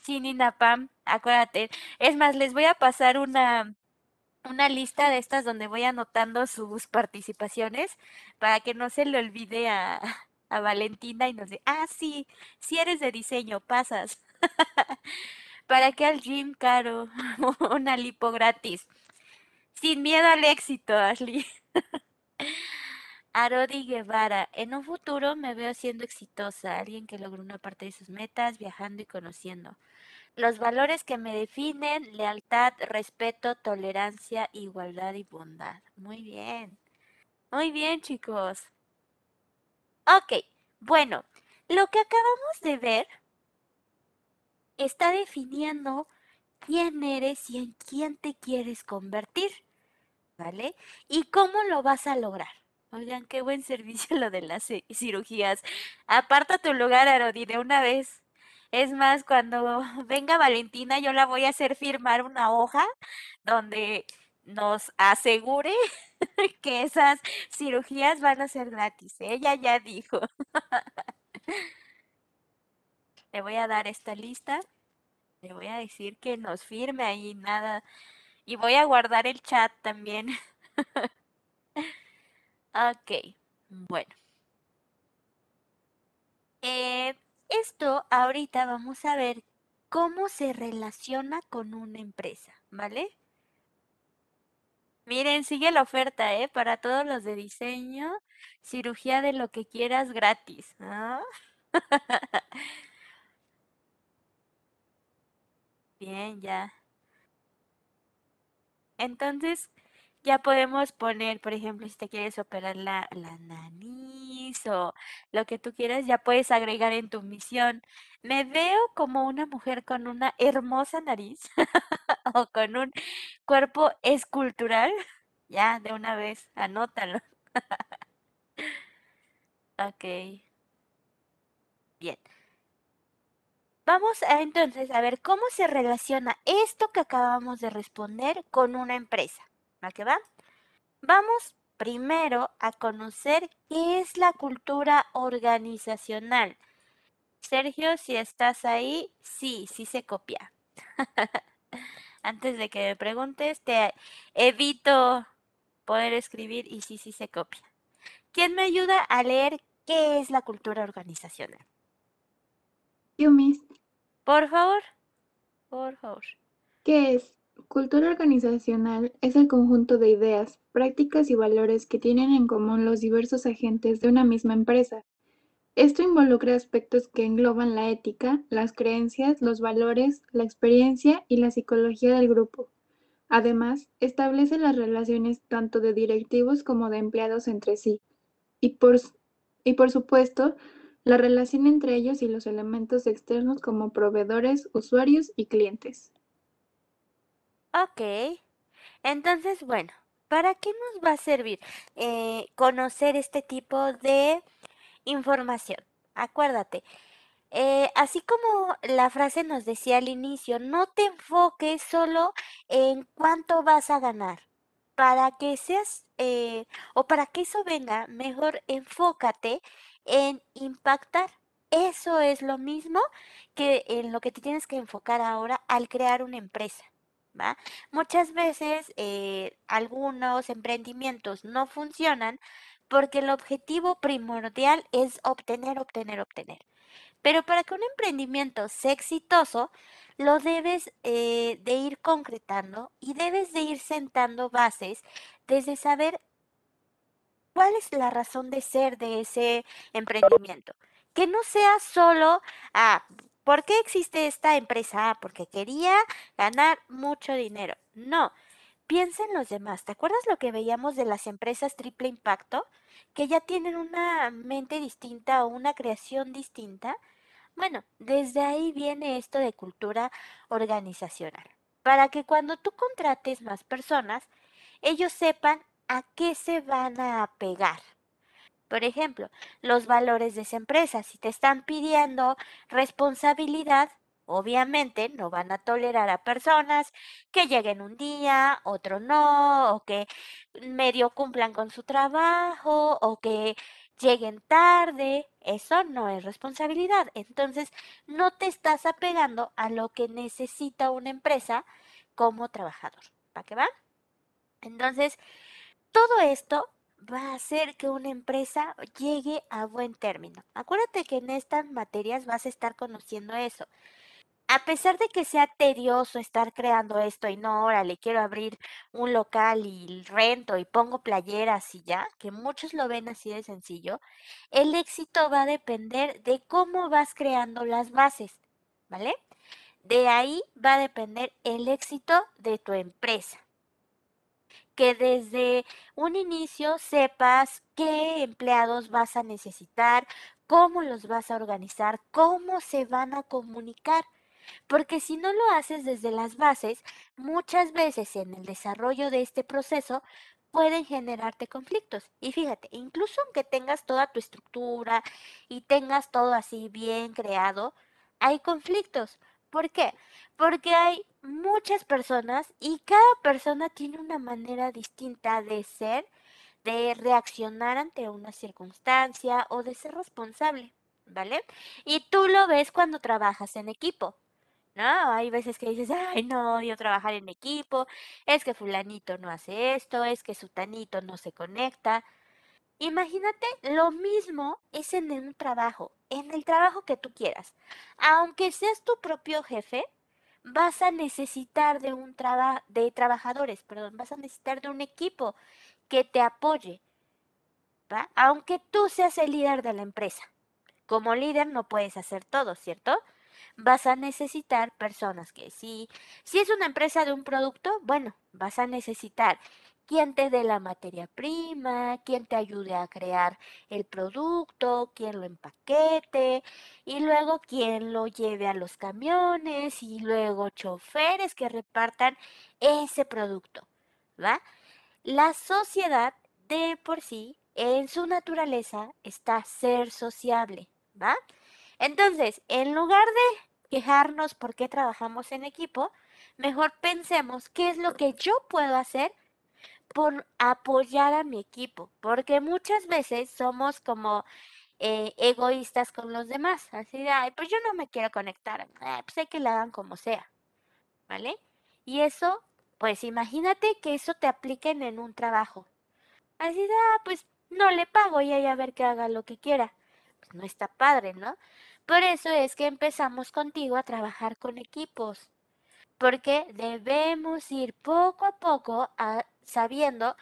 Sin INAPAM, acuérdate. Es más, les voy a pasar una, una lista de estas donde voy anotando sus participaciones para que no se le olvide a, a Valentina y nos diga, ah, sí, si eres de diseño, pasas. (laughs) ¿Para qué al gym caro? (laughs) Una lipo gratis. Sin miedo al éxito, Ashley. (laughs) Arodi Guevara. En un futuro me veo siendo exitosa, alguien que logró una parte de sus metas, viajando y conociendo. Los valores que me definen, lealtad, respeto, tolerancia, igualdad y bondad. Muy bien. Muy bien, chicos. Ok, bueno, lo que acabamos de ver está definiendo quién eres y en quién te quieres convertir, ¿vale? Y cómo lo vas a lograr. Oigan, qué buen servicio lo de las cirugías. Aparta tu lugar, Arodi, de una vez. Es más, cuando (laughs) venga Valentina, yo la voy a hacer firmar una hoja donde nos asegure (laughs) que esas cirugías van a ser gratis. Ella ya dijo. (laughs) Le voy a dar esta lista. Le voy a decir que nos firme ahí nada. Y voy a guardar el chat también. (laughs) ok, bueno. Eh, esto ahorita vamos a ver cómo se relaciona con una empresa, ¿vale? Miren, sigue la oferta, ¿eh? Para todos los de diseño, cirugía de lo que quieras gratis. ¿ah? (laughs) Bien, ya. Entonces, ya podemos poner, por ejemplo, si te quieres operar la, la nariz o lo que tú quieras, ya puedes agregar en tu misión. Me veo como una mujer con una hermosa nariz (laughs) o con un cuerpo escultural. Ya, de una vez, anótalo. (laughs) ok. Bien. Vamos a entonces a ver cómo se relaciona esto que acabamos de responder con una empresa. ¿Va que va? Vamos primero a conocer qué es la cultura organizacional. Sergio, si estás ahí, sí, sí se copia. (laughs) Antes de que me preguntes, te evito poder escribir y sí, sí se copia. ¿Quién me ayuda a leer qué es la cultura organizacional? Yo, Miss. Por favor, por favor. ¿Qué es? Cultura organizacional es el conjunto de ideas, prácticas y valores que tienen en común los diversos agentes de una misma empresa. Esto involucra aspectos que engloban la ética, las creencias, los valores, la experiencia y la psicología del grupo. Además, establece las relaciones tanto de directivos como de empleados entre sí. Y por, y por supuesto, la relación entre ellos y los elementos externos como proveedores, usuarios y clientes. Ok. Entonces, bueno, ¿para qué nos va a servir eh, conocer este tipo de información? Acuérdate, eh, así como la frase nos decía al inicio, no te enfoques solo en cuánto vas a ganar. Para que seas eh, o para que eso venga, mejor enfócate en impactar. Eso es lo mismo que en lo que te tienes que enfocar ahora al crear una empresa. ¿va? Muchas veces eh, algunos emprendimientos no funcionan porque el objetivo primordial es obtener, obtener, obtener. Pero para que un emprendimiento sea exitoso, lo debes eh, de ir concretando y debes de ir sentando bases desde saber ¿Cuál es la razón de ser de ese emprendimiento? Que no sea solo, ah, ¿por qué existe esta empresa? Ah, porque quería ganar mucho dinero. No, piensa en los demás. ¿Te acuerdas lo que veíamos de las empresas triple impacto? Que ya tienen una mente distinta o una creación distinta. Bueno, desde ahí viene esto de cultura organizacional. para que cuando tú contrates más personas, ellos sepan a qué se van a apegar. Por ejemplo, los valores de esa empresa. Si te están pidiendo responsabilidad, obviamente no van a tolerar a personas que lleguen un día, otro no, o que medio cumplan con su trabajo, o que lleguen tarde. Eso no es responsabilidad. Entonces, no te estás apegando a lo que necesita una empresa como trabajador. ¿Para qué va? Entonces, todo esto va a hacer que una empresa llegue a buen término. Acuérdate que en estas materias vas a estar conociendo eso. A pesar de que sea tedioso estar creando esto y no, órale, quiero abrir un local y rento y pongo playeras y ya, que muchos lo ven así de sencillo, el éxito va a depender de cómo vas creando las bases, ¿vale? De ahí va a depender el éxito de tu empresa que desde un inicio sepas qué empleados vas a necesitar, cómo los vas a organizar, cómo se van a comunicar. Porque si no lo haces desde las bases, muchas veces en el desarrollo de este proceso pueden generarte conflictos. Y fíjate, incluso aunque tengas toda tu estructura y tengas todo así bien creado, hay conflictos. ¿Por qué? Porque hay muchas personas y cada persona tiene una manera distinta de ser, de reaccionar ante una circunstancia o de ser responsable, ¿vale? Y tú lo ves cuando trabajas en equipo. ¿No? Hay veces que dices, ay, no, odio trabajar en equipo, es que fulanito no hace esto, es que sutanito no se conecta. Imagínate, lo mismo es en un trabajo, en el trabajo que tú quieras. Aunque seas tu propio jefe, vas a necesitar de un trabajo de trabajadores, perdón, vas a necesitar de un equipo que te apoye. ¿va? Aunque tú seas el líder de la empresa. Como líder no puedes hacer todo, ¿cierto? Vas a necesitar personas que sí, si es una empresa de un producto, bueno, vas a necesitar quien te dé la materia prima, quien te ayude a crear el producto, quien lo empaquete y luego quien lo lleve a los camiones y luego choferes que repartan ese producto, ¿va? La sociedad de por sí, en su naturaleza, está ser sociable, ¿va? Entonces, en lugar de quejarnos por qué trabajamos en equipo, mejor pensemos qué es lo que yo puedo hacer por apoyar a mi equipo, porque muchas veces somos como eh, egoístas con los demás, así de, ay, pues yo no me quiero conectar, pues hay que la hagan como sea, ¿vale? Y eso, pues imagínate que eso te apliquen en un trabajo, así de, ah, pues no le pago y ahí a ver que haga lo que quiera, pues no está padre, ¿no? Por eso es que empezamos contigo a trabajar con equipos, porque debemos ir poco a poco a sabiendo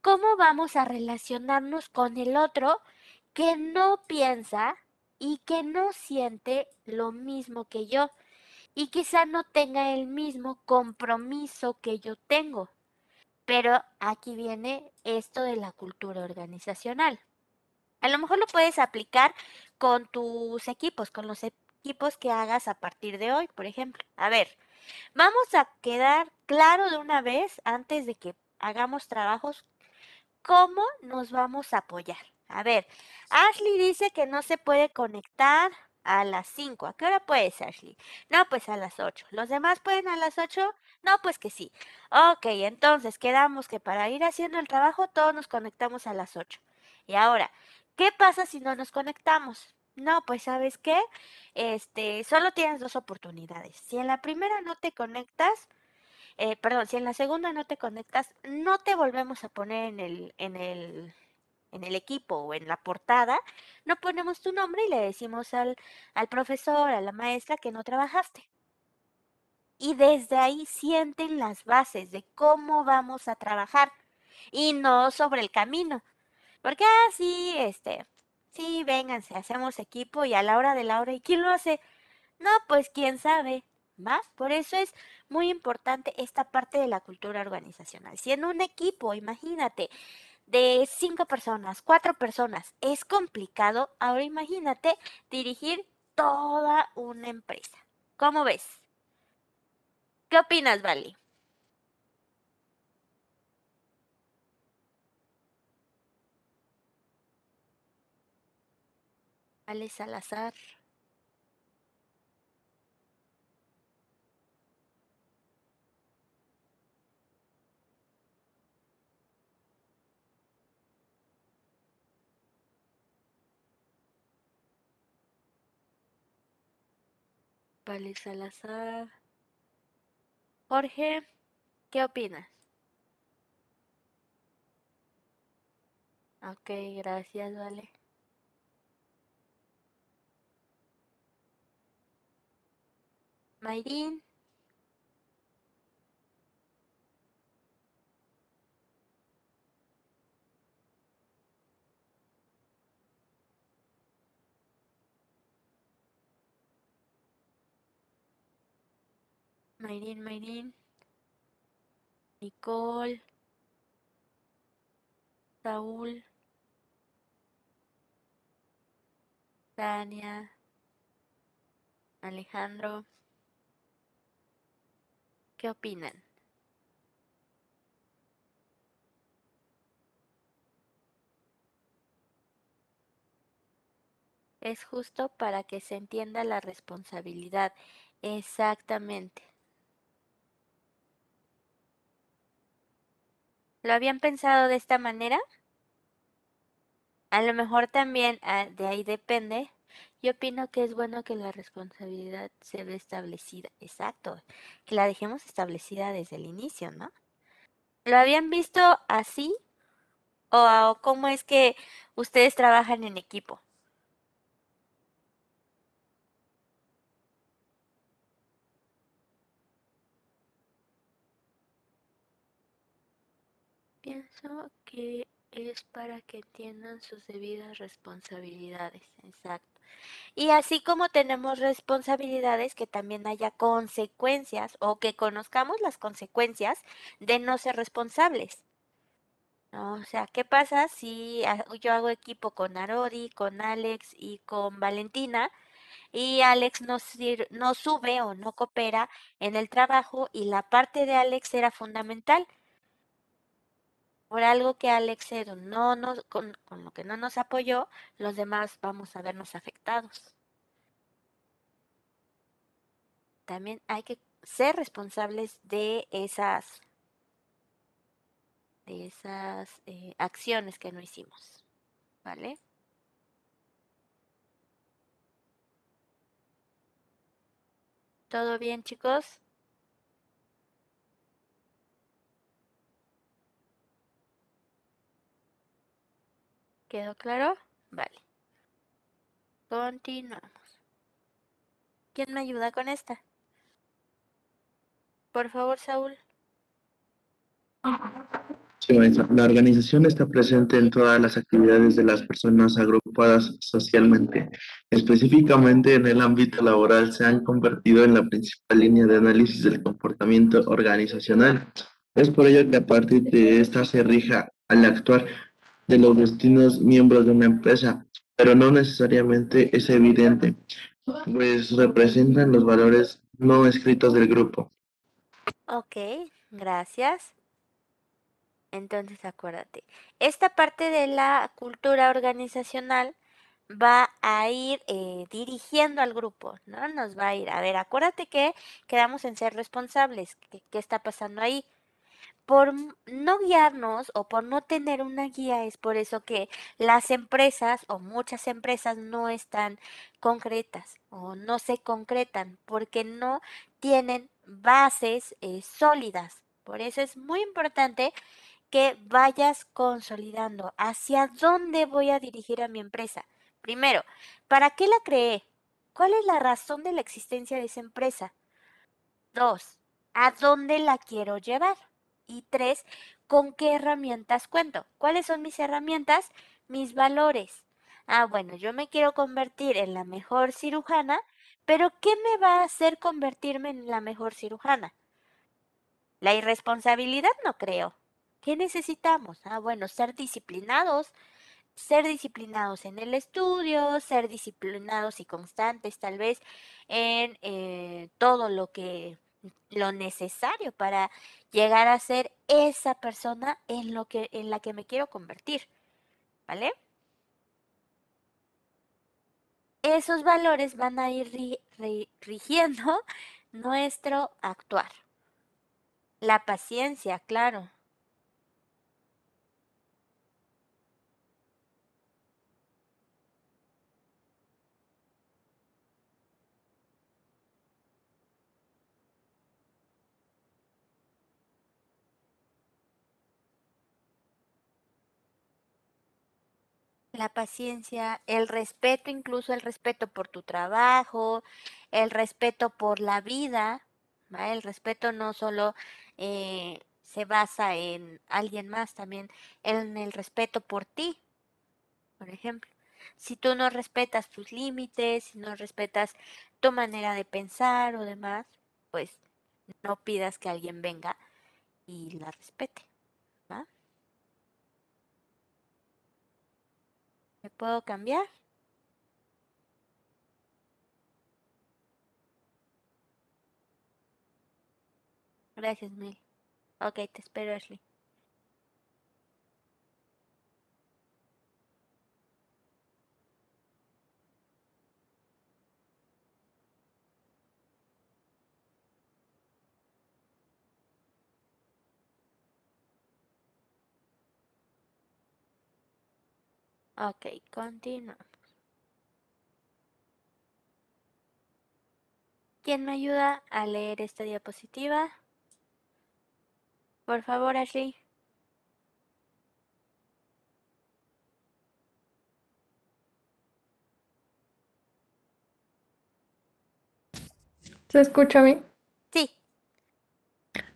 cómo vamos a relacionarnos con el otro que no piensa y que no siente lo mismo que yo y quizá no tenga el mismo compromiso que yo tengo. Pero aquí viene esto de la cultura organizacional. A lo mejor lo puedes aplicar con tus equipos, con los equipos que hagas a partir de hoy, por ejemplo. A ver, vamos a quedar claro de una vez antes de que hagamos trabajos, ¿cómo nos vamos a apoyar? A ver, Ashley dice que no se puede conectar a las 5. ¿A qué hora puedes, Ashley? No, pues a las 8. ¿Los demás pueden a las 8? No, pues que sí. Ok, entonces quedamos que para ir haciendo el trabajo todos nos conectamos a las 8. Y ahora, ¿qué pasa si no nos conectamos? No, pues sabes qué, este, solo tienes dos oportunidades. Si en la primera no te conectas, eh, perdón, si en la segunda no te conectas, no te volvemos a poner en el, en el, en el equipo o en la portada, no ponemos tu nombre y le decimos al, al profesor, a la maestra que no trabajaste. Y desde ahí sienten las bases de cómo vamos a trabajar y no sobre el camino. Porque así, ah, este, sí, vénganse, hacemos equipo y a la hora de la hora, ¿y quién lo hace? No, pues quién sabe. ¿Va? Por eso es muy importante esta parte de la cultura organizacional. Si en un equipo, imagínate, de cinco personas, cuatro personas, es complicado, ahora imagínate dirigir toda una empresa. ¿Cómo ves? ¿Qué opinas, Vali? Ale Salazar. Vale Salazar. Jorge, ¿qué opinas? Ok, gracias, Vale. Mayrin. Mayrin, Mayrin. Nicole. Saúl. Tania. Alejandro. ¿Qué opinan? Es justo para que se entienda la responsabilidad. Exactamente. ¿Lo habían pensado de esta manera? A lo mejor también ah, de ahí depende. Yo opino que es bueno que la responsabilidad se ve establecida. Exacto. Que la dejemos establecida desde el inicio, ¿no? ¿Lo habían visto así? ¿O cómo es que ustedes trabajan en equipo? Pienso que es para que entiendan sus debidas responsabilidades, exacto. Y así como tenemos responsabilidades, que también haya consecuencias o que conozcamos las consecuencias de no ser responsables. O sea, ¿qué pasa si yo hago equipo con Arodi, con Alex y con Valentina? y Alex no, no sube o no coopera en el trabajo y la parte de Alex era fundamental por algo que Alex no nos, con, lo que no nos apoyó, los demás vamos a vernos afectados. También hay que ser responsables de esas, de esas eh, acciones que no hicimos. ¿Vale? ¿Todo bien, chicos? ¿Quedó claro? Vale. Continuamos. ¿Quién me ayuda con esta? Por favor, Saúl. La organización está presente en todas las actividades de las personas agrupadas socialmente. Específicamente en el ámbito laboral se han convertido en la principal línea de análisis del comportamiento organizacional. Es por ello que a partir de esta se rija al actuar de los destinos miembros de una empresa, pero no necesariamente es evidente, pues representan los valores no escritos del grupo. Ok, gracias. Entonces acuérdate, esta parte de la cultura organizacional va a ir eh, dirigiendo al grupo, ¿no? Nos va a ir, a ver, acuérdate que quedamos en ser responsables, qué está pasando ahí? Por no guiarnos o por no tener una guía es por eso que las empresas o muchas empresas no están concretas o no se concretan porque no tienen bases eh, sólidas. Por eso es muy importante que vayas consolidando hacia dónde voy a dirigir a mi empresa. Primero, ¿para qué la creé? ¿Cuál es la razón de la existencia de esa empresa? Dos, ¿a dónde la quiero llevar? Y tres, ¿con qué herramientas cuento? ¿Cuáles son mis herramientas? Mis valores. Ah, bueno, yo me quiero convertir en la mejor cirujana, pero ¿qué me va a hacer convertirme en la mejor cirujana? La irresponsabilidad no creo. ¿Qué necesitamos? Ah, bueno, ser disciplinados, ser disciplinados en el estudio, ser disciplinados y constantes tal vez en eh, todo lo que lo necesario para llegar a ser esa persona en lo que en la que me quiero convertir. ¿Vale? Esos valores van a ir rigiendo (laughs) nuestro actuar. La paciencia, claro. La paciencia, el respeto, incluso el respeto por tu trabajo, el respeto por la vida, el respeto no solo eh, se basa en alguien más, también en el respeto por ti, por ejemplo. Si tú no respetas tus límites, si no respetas tu manera de pensar o demás, pues no pidas que alguien venga y la respete. ¿Me puedo cambiar? Gracias, Mel. Ok, te espero, Ashley. Ok, continuamos. ¿Quién me ayuda a leer esta diapositiva? Por favor, Ashley. ¿Se escucha bien? Sí.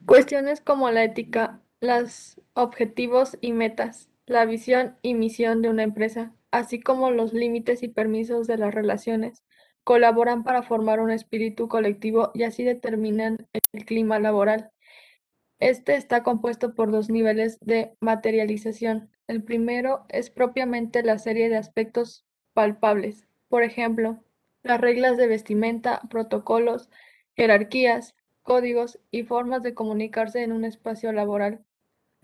Cuestiones como la ética, los objetivos y metas la visión y misión de una empresa, así como los límites y permisos de las relaciones, colaboran para formar un espíritu colectivo y así determinan el clima laboral. Este está compuesto por dos niveles de materialización. El primero es propiamente la serie de aspectos palpables, por ejemplo, las reglas de vestimenta, protocolos, jerarquías, códigos y formas de comunicarse en un espacio laboral.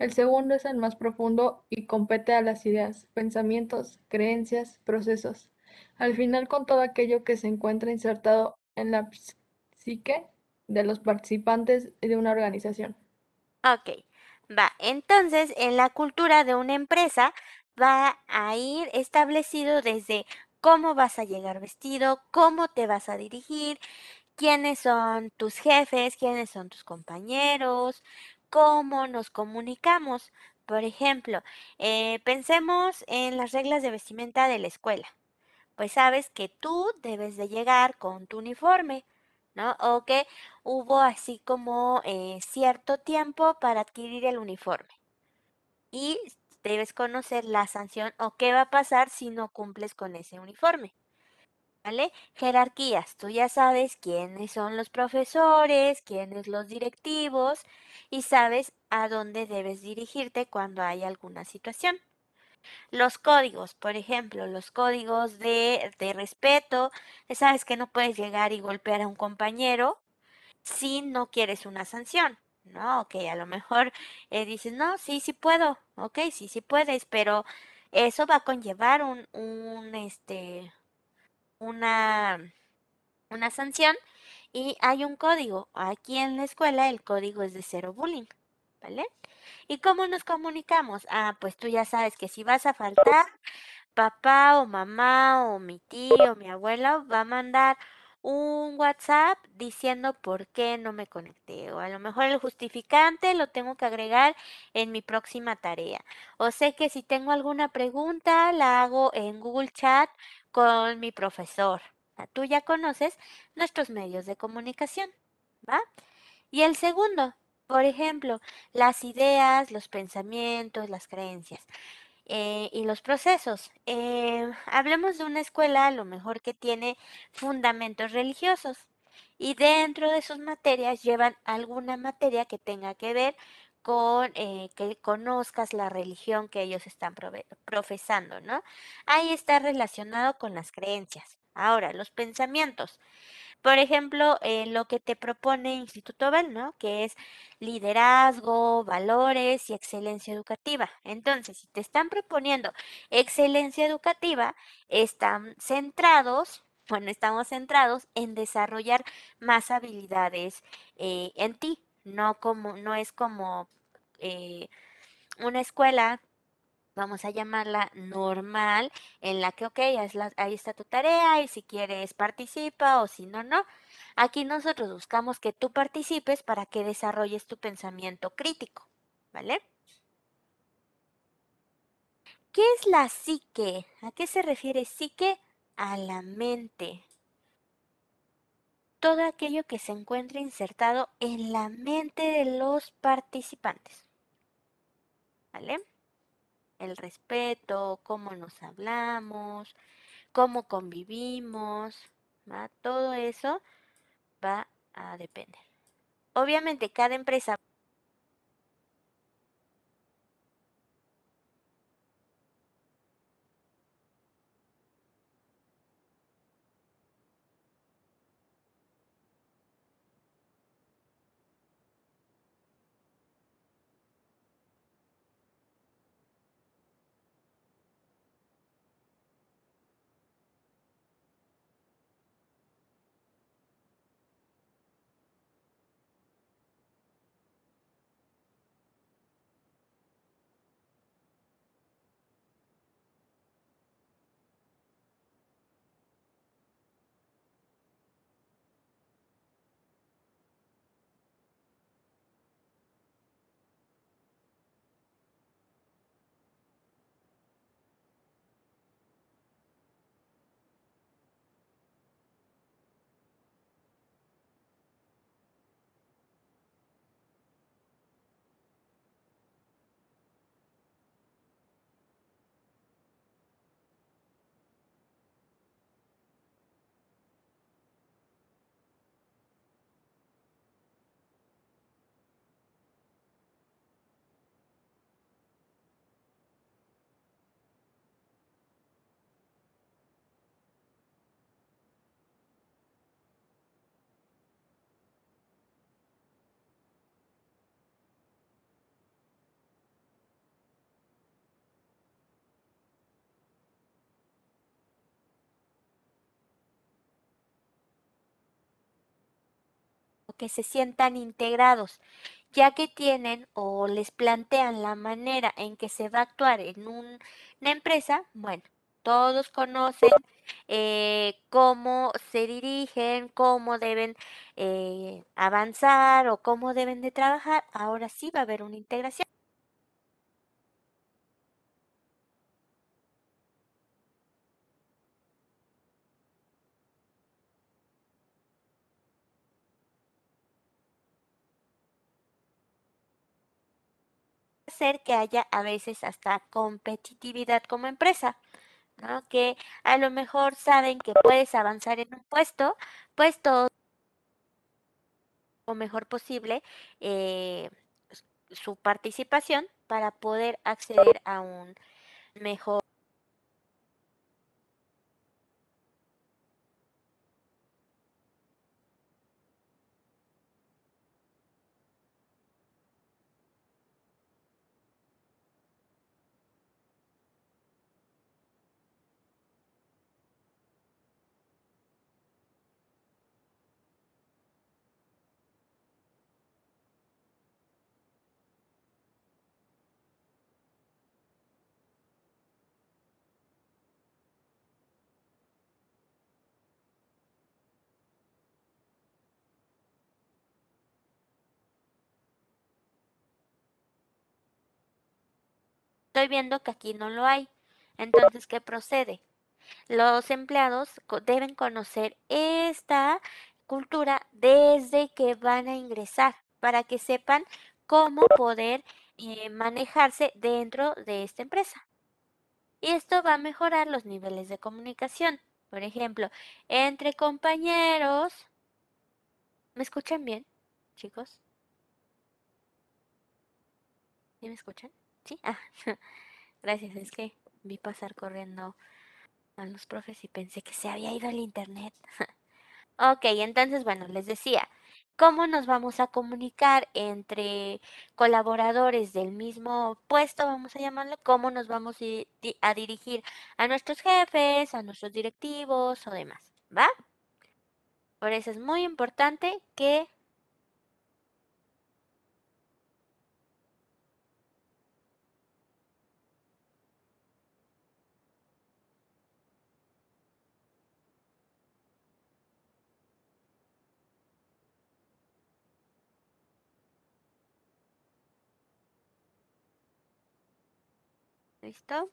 El segundo es el más profundo y compete a las ideas, pensamientos, creencias, procesos. Al final con todo aquello que se encuentra insertado en la psique de los participantes de una organización. Ok, va. Entonces, en la cultura de una empresa va a ir establecido desde cómo vas a llegar vestido, cómo te vas a dirigir, quiénes son tus jefes, quiénes son tus compañeros, cómo nos comunicamos. Por ejemplo, eh, pensemos en las reglas de vestimenta de la escuela. Pues sabes que tú debes de llegar con tu uniforme, ¿no? O que hubo así como eh, cierto tiempo para adquirir el uniforme. Y debes conocer la sanción o qué va a pasar si no cumples con ese uniforme. ¿Vale? Jerarquías. Tú ya sabes quiénes son los profesores, quiénes los directivos y sabes a dónde debes dirigirte cuando hay alguna situación. Los códigos, por ejemplo, los códigos de, respeto. Sabes que no puedes llegar y golpear a un compañero si no quieres una sanción. No, ok, a lo mejor eh, dices, no, sí, sí puedo, ok, sí, sí puedes, pero eso va a conllevar un, un este, una, una sanción y hay un código. Aquí en la escuela el código es de cero bullying, ¿vale? ¿Y cómo nos comunicamos? Ah, pues tú ya sabes que si vas a faltar, papá o mamá o mi tío o mi abuelo va a mandar un WhatsApp diciendo por qué no me conecté. O a lo mejor el justificante lo tengo que agregar en mi próxima tarea. O sé que si tengo alguna pregunta, la hago en Google Chat con mi profesor. Tú ya conoces nuestros medios de comunicación, ¿va? Y el segundo, por ejemplo, las ideas, los pensamientos, las creencias. Eh, y los procesos. Eh, hablemos de una escuela a lo mejor que tiene fundamentos religiosos y dentro de sus materias llevan alguna materia que tenga que ver con eh, que conozcas la religión que ellos están profesando, ¿no? Ahí está relacionado con las creencias. Ahora, los pensamientos. Por ejemplo, eh, lo que te propone Instituto Bell, ¿no? Que es liderazgo, valores y excelencia educativa. Entonces, si te están proponiendo excelencia educativa, están centrados, bueno, estamos centrados en desarrollar más habilidades eh, en ti, no como, no es como eh, una escuela vamos a llamarla normal, en la que, ok, ahí está tu tarea y si quieres participa o si no, no. Aquí nosotros buscamos que tú participes para que desarrolles tu pensamiento crítico, ¿vale? ¿Qué es la psique? ¿A qué se refiere psique? A la mente. Todo aquello que se encuentra insertado en la mente de los participantes. ¿Vale? el respeto, cómo nos hablamos, cómo convivimos, todo eso va a depender. Obviamente cada empresa que se sientan integrados, ya que tienen o les plantean la manera en que se va a actuar en una empresa, bueno, todos conocen eh, cómo se dirigen, cómo deben eh, avanzar o cómo deben de trabajar, ahora sí va a haber una integración. Que haya a veces hasta competitividad como empresa, ¿no? Que a lo mejor saben que puedes avanzar en un puesto, pues todo lo mejor posible eh, su participación para poder acceder a un mejor Estoy viendo que aquí no lo hay. Entonces, ¿qué procede? Los empleados deben conocer esta cultura desde que van a ingresar para que sepan cómo poder eh, manejarse dentro de esta empresa. Y esto va a mejorar los niveles de comunicación. Por ejemplo, entre compañeros. ¿Me escuchan bien, chicos? ¿Sí me escuchan? Sí, ah, (laughs) gracias, es que vi pasar corriendo a los profes y pensé que se había ido al internet. (laughs) Ok, entonces, bueno, les decía, ¿cómo nos vamos a comunicar entre colaboradores del mismo puesto, vamos a llamarlo? ¿Cómo nos vamos a dirigir a nuestros jefes, a nuestros directivos o demás? ¿Va? Por eso es muy importante que ¿Listo?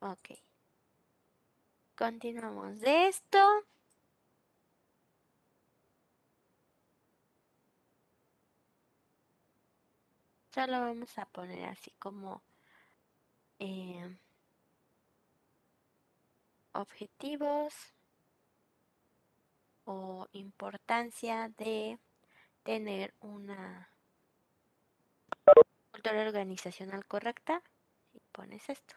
Ok. Continuamos de esto. Solo vamos a poner así como eh, objetivos o importancia de tener una organizacional correcta y pones esto.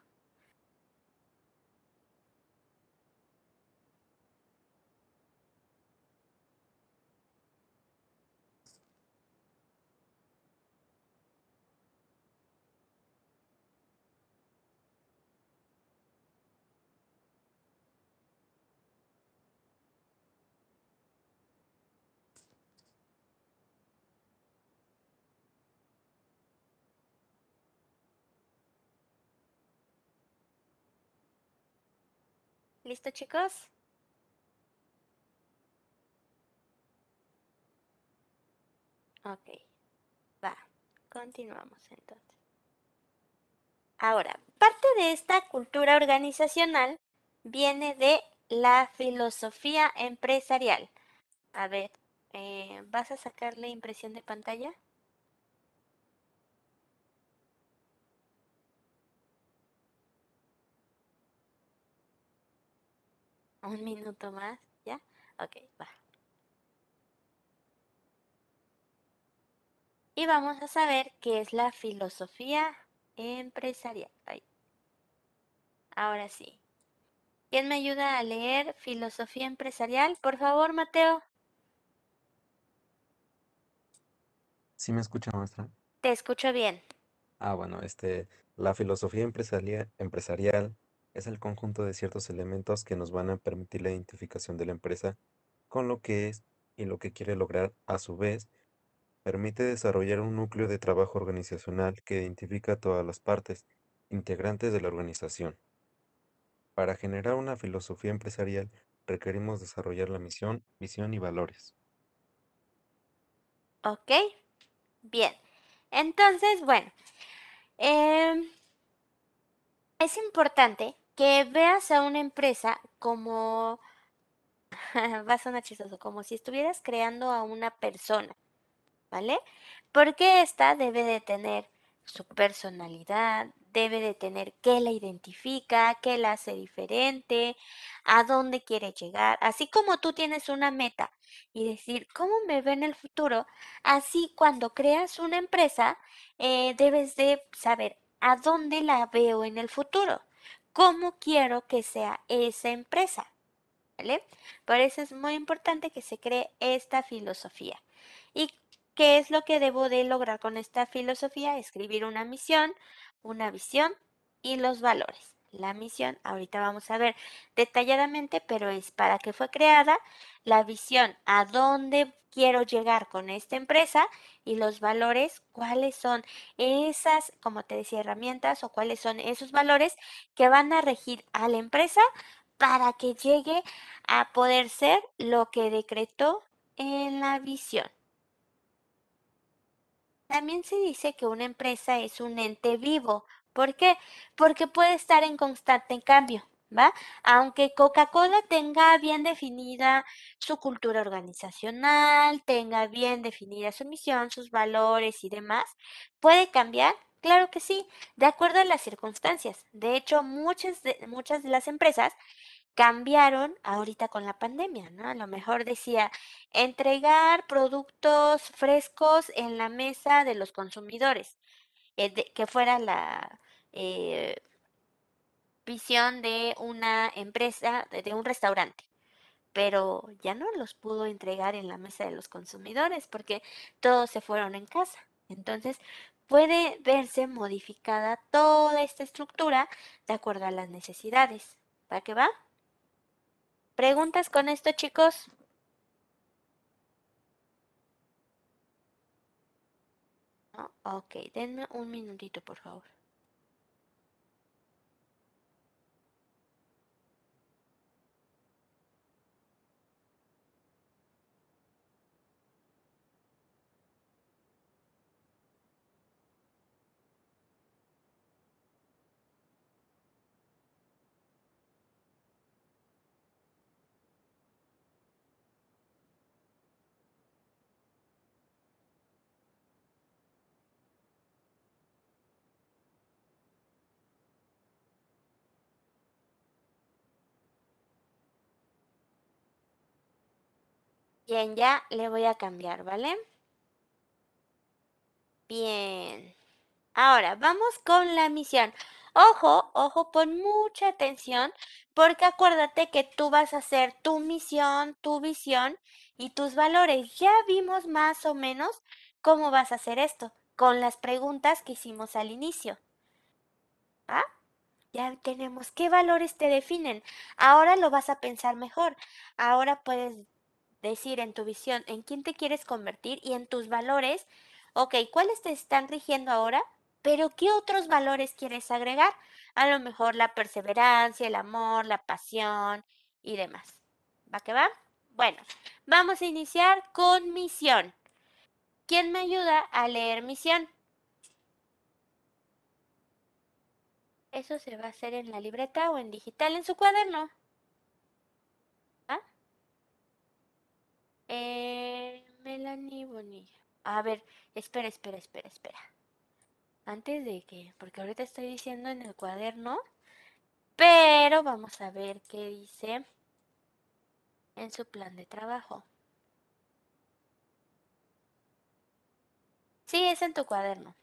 ¿Listo, chicos? Ok, va, continuamos entonces. Ahora, parte de esta cultura organizacional viene de la filosofía empresarial. A ver, eh, ¿vas a sacarle impresión de pantalla? Un minuto más, ¿ya? Ok, va. Y vamos a saber qué es la filosofía empresarial. Ahora sí. ¿Quién me ayuda a leer filosofía empresarial? Por favor, Mateo. ¿Sí me escucha, maestra? Te escucho bien. Ah, bueno, este, la filosofía empresarial, empresarial es el conjunto de ciertos elementos que nos van a permitir la identificación de la empresa con lo que es y lo que quiere lograr a su vez, permite desarrollar un núcleo de trabajo organizacional que identifica a todas las partes integrantes de la organización. Para generar una filosofía empresarial requerimos desarrollar la misión, visión y valores. Ok, bien. Entonces, bueno, em, es importante que veas a una empresa como, (laughs) va a sonar chistoso, como si estuvieras creando a una persona, ¿vale? Porque esta debe de tener su personalidad, debe de tener qué la identifica, qué la hace diferente, a dónde quiere llegar. Así como tú tienes una meta y decir, ¿cómo me ve en el futuro? Así cuando creas una empresa, eh, debes de saber a dónde la veo en el futuro cómo quiero que sea esa empresa. ¿Vale? Por eso es muy importante que se cree esta filosofía. ¿Y qué es lo que debo de lograr con esta filosofía? Escribir una misión, una visión y los valores. La misión, ahorita vamos a ver detalladamente, pero es para qué fue creada, la visión, a dónde quiero llegar con esta empresa y los valores, cuáles son esas, como te decía, herramientas o cuáles son esos valores que van a regir a la empresa para que llegue a poder ser lo que decretó en la visión. También se dice que una empresa es un ente vivo. ¿Por qué? Porque puede estar en constante cambio. ¿va? Aunque Coca-Cola tenga bien definida su cultura organizacional, tenga bien definida su misión, sus valores y demás, ¿puede cambiar? Claro que sí, de acuerdo a las circunstancias. De hecho, muchas de, muchas de las empresas cambiaron ahorita con la pandemia, ¿no? A lo mejor decía entregar productos frescos en la mesa de los consumidores, eh, que fuera la... Eh, visión de una empresa, de, de un restaurante, pero ya no los pudo entregar en la mesa de los consumidores porque todos se fueron en casa. Entonces, puede verse modificada toda esta estructura de acuerdo a las necesidades. ¿Para qué va? ¿Preguntas con esto, chicos? No, ok, denme un minutito, por favor. Bien, ya le voy a cambiar, ¿vale? Bien. Ahora, vamos con la misión. Ojo, ojo, pon mucha atención, porque acuérdate que tú vas a hacer tu misión, tu visión y tus valores. Ya vimos más o menos cómo vas a hacer esto, con las preguntas que hicimos al inicio. ¿Ah? Ya tenemos qué valores te definen. Ahora lo vas a pensar mejor. Ahora puedes decir en tu visión en quién te quieres convertir y en tus valores, ok, ¿cuáles te están rigiendo ahora? Pero ¿qué otros valores quieres agregar? A lo mejor la perseverancia, el amor, la pasión y demás. ¿Va que va? Bueno, vamos a iniciar con misión. ¿Quién me ayuda a leer misión? Eso se va a hacer en la libreta o en digital en su cuaderno. Eh, Melanie Bonilla. A ver, espera, espera, espera, espera. Antes de que, porque ahorita estoy diciendo en el cuaderno, pero vamos a ver qué dice en su plan de trabajo. Sí, es en tu cuaderno.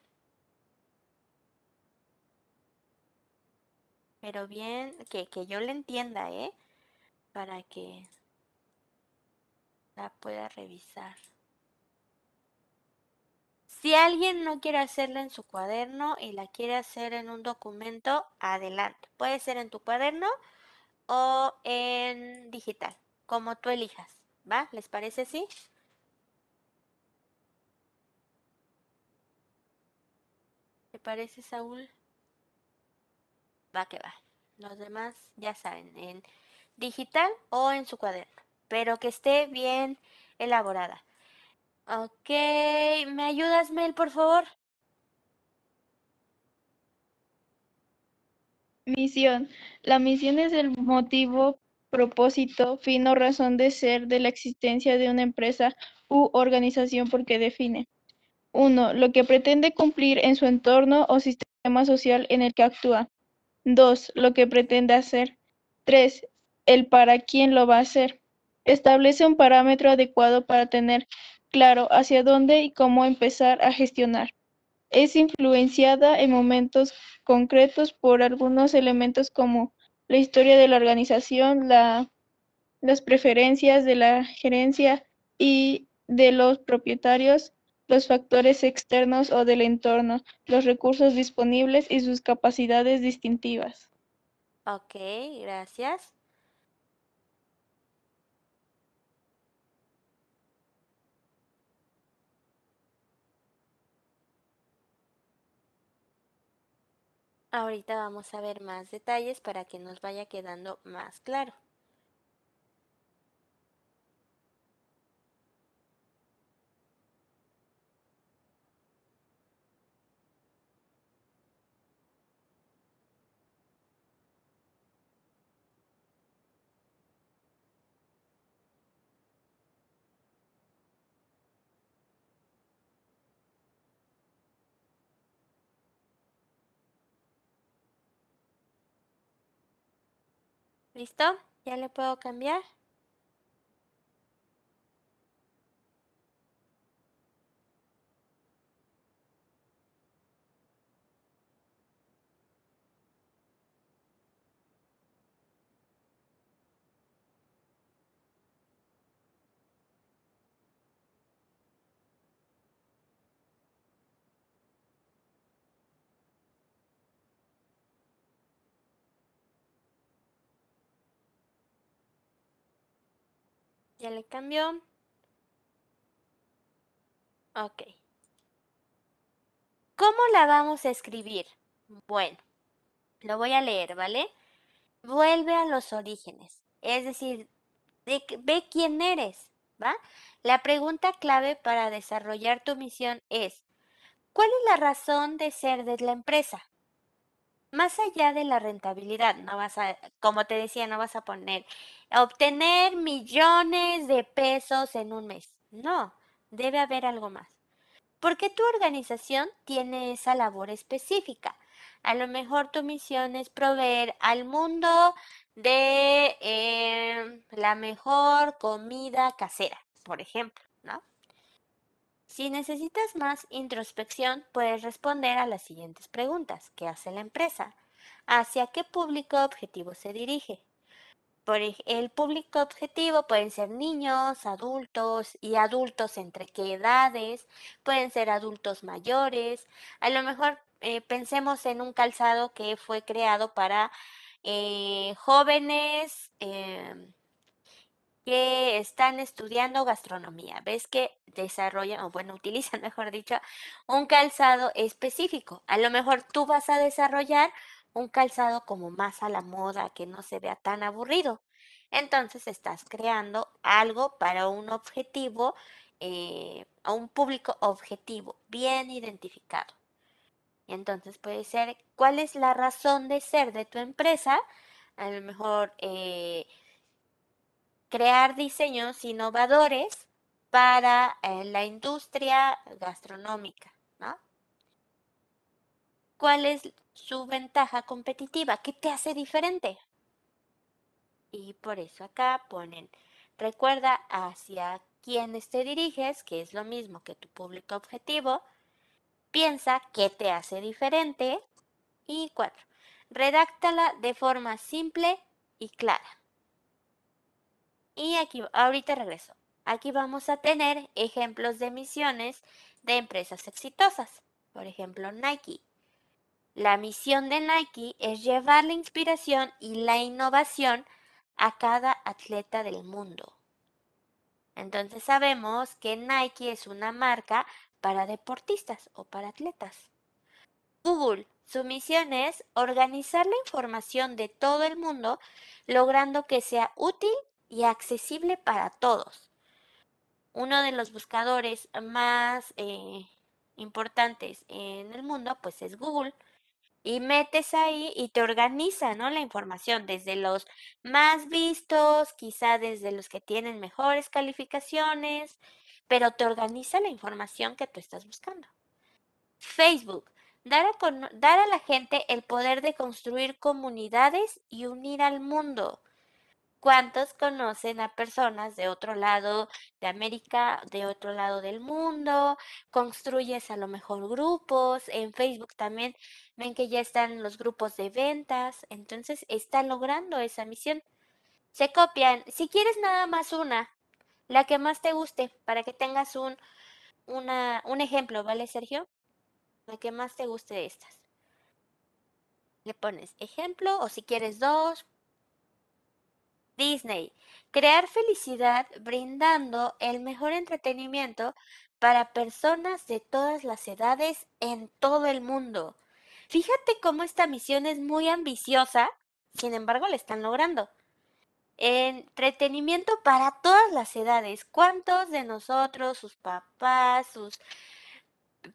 Pero bien, que, que yo le entienda, ¿eh? Para que pueda revisar. Si alguien no quiere hacerla en su cuaderno y la quiere hacer en un documento, adelante. Puede ser en tu cuaderno o en digital, como tú elijas. ¿Va? ¿Les parece así? ¿Te parece, Saúl? Va que va. Los demás ya saben, en digital o en su cuaderno, pero que esté bien elaborada. Ok, ¿me ayudas, Mel, por favor? Misión. La misión es el motivo, propósito, fin o razón de ser de la existencia de una empresa u organización porque define. 1. Lo que pretende cumplir en su entorno o sistema social en el que actúa. 2. Lo que pretende hacer. 3. El para quién lo va a hacer. Establece un parámetro adecuado para tener claro hacia dónde y cómo empezar a gestionar. Es influenciada en momentos concretos por algunos elementos como la historia de la organización, la, las preferencias de la gerencia y de los propietarios, los factores externos o del entorno, los recursos disponibles y sus capacidades distintivas. Ok, gracias. Ahorita vamos a ver más detalles para que nos vaya quedando más claro. ¿Listo? ¿Ya le puedo cambiar? Ya le cambió. Ok. ¿Cómo la vamos a escribir? Bueno, lo voy a leer, ¿vale? Vuelve a los orígenes. Es decir, de, ve quién eres, ¿va? La pregunta clave para desarrollar tu misión es, ¿cuál es la razón de ser de la empresa? Más allá de la rentabilidad, no vas a, como te decía, no vas a poner obtener millones de pesos en un mes. No, debe haber algo más. Porque tu organización tiene esa labor específica. A lo mejor tu misión es proveer al mundo de eh, la mejor comida casera, por ejemplo. Si necesitas más introspección, puedes responder a las siguientes preguntas. ¿Qué hace la empresa? ¿Hacia qué público objetivo se dirige? Por el público objetivo pueden ser niños, adultos y adultos entre qué edades, pueden ser adultos mayores. A lo mejor eh, pensemos en un calzado que fue creado para eh, jóvenes em, que están estudiando gastronomía. Ves que desarrollan, o bueno, (laughs) utilizan, mejor dicho, un calzado específico. A lo mejor tú vas a desarrollar un calzado como más a la moda, que no se vea tan aburrido. Entonces estás creando algo para un objetivo, eh, a un público objetivo, bien identificado. Entonces puede ser, ¿cuál es la razón de ser de tu empresa? A lo mejor eh, crear diseños innovadores para eh, la industria gastronómica. ¿Cuál es su ventaja competitiva? ¿Qué te hace diferente? Y por eso acá ponen, recuerda hacia quiénes te diriges, que es lo mismo que tu público objetivo. Piensa qué te hace diferente. Y cuatro, redáctala de forma simple y clara. Y aquí, ahorita regreso. Aquí vamos a tener ejemplos de misiones de empresas exitosas. Por ejemplo, Nike. La misión de Nike es llevar la inspiración y la innovación a cada atleta del mundo. Entonces sabemos que Nike es una marca para deportistas o para atletas. Google, su misión es organizar la información de todo el mundo, logrando que sea útil y accesible para todos. Uno de los buscadores más eh, importantes en el mundo, pues es Google y metes ahí y te organiza, ¿no? La información desde los más vistos, quizá desde los que tienen mejores calificaciones, pero te organiza la información que tú estás buscando. Facebook, dar a, dar a la gente el poder de construir comunidades y unir al mundo. ¿Cuántos conocen a personas de otro lado de América, de otro lado del mundo? Construyes a lo mejor grupos. En Facebook también ven que ya están los grupos de ventas. Entonces están logrando esa misión. Se copian. Si quieres nada más una, la que más te guste, para que tengas un, una, un ejemplo, ¿vale, Sergio? La que más te guste de estas. Le pones ejemplo o si quieres dos, Disney. Crear felicidad brindando el mejor entretenimiento para personas de todas las edades en todo el mundo. Fíjate cómo esta misión es muy ambiciosa, sin embargo la están logrando. Entretenimiento para todas las edades. ¿Cuántos de nosotros, sus papás, sus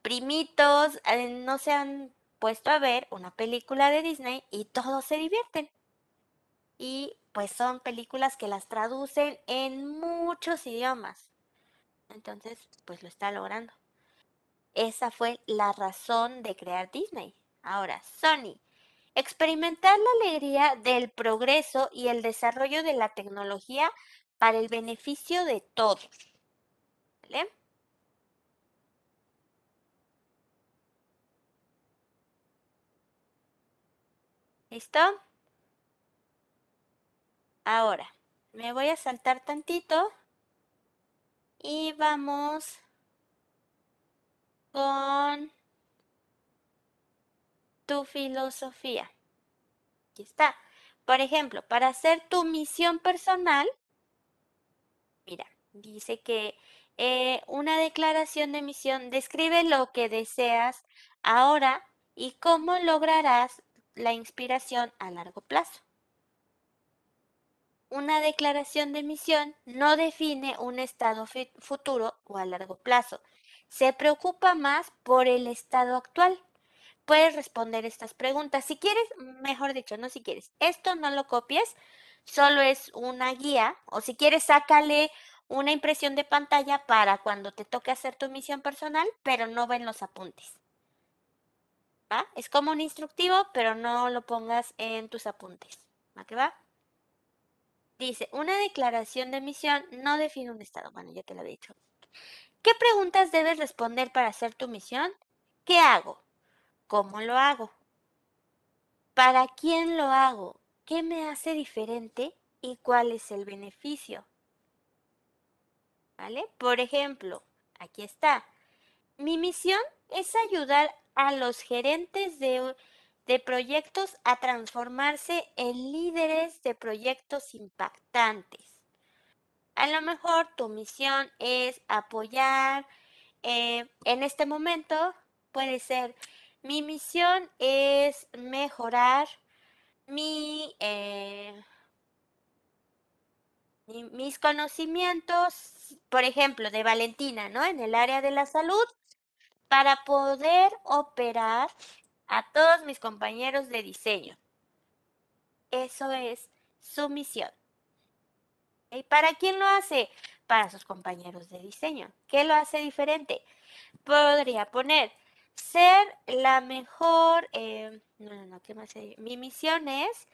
primitos, eh, no se han puesto a ver una película de Disney y todos se divierten? Y pues son películas que las traducen en muchos idiomas. Entonces, pues lo está logrando. Esa fue la razón de crear Disney. Ahora, Sony. Experimentar la alegría del progreso y el desarrollo de la tecnología para el beneficio de todos. ¿Vale? ¿Listo? Ahora, me voy a saltar tantito y vamos con tu filosofía. Aquí está. Por ejemplo, para hacer tu misión personal, Mira, dice que eh, una declaración de misión describe lo que deseas ahora y cómo lograrás la inspiración a largo plazo. Una declaración de misión no define un estado futuro o a largo plazo. Se preocupa más por el estado actual. Puedes responder estas preguntas. Si quieres, mejor dicho, no si quieres. Esto no lo copies, solo es una guía. O si quieres, sácale una impresión de pantalla para cuando te toque hacer tu misión personal, pero no ven los apuntes. ¿Va? Es como un instructivo, pero no lo pongas en tus apuntes. ¿Va que va? Dice, una declaración de misión no define un estado. Bueno, ya te lo he dicho. ¿Qué preguntas debes responder para hacer tu misión? ¿Qué hago? ¿Cómo lo hago? ¿Para quién lo hago? ¿Qué me hace diferente? ¿Y cuál es el beneficio? ¿Vale? Por ejemplo, aquí está. Mi misión es ayudar a los gerentes de de proyectos a transformarse en líderes de proyectos impactantes. A lo mejor tu misión es apoyar, eh, en este momento puede ser, mi misión es mejorar mi, eh, mis conocimientos, por ejemplo, de Valentina, ¿no? En el área de la salud, para poder operar a todos mis compañeros de diseño. Eso es su misión. ¿Y para quién lo hace? Para sus compañeros de diseño. ¿Qué lo hace diferente? Podría poner ser la mejor, eh, no, no, no, ¿qué más? Mi misión es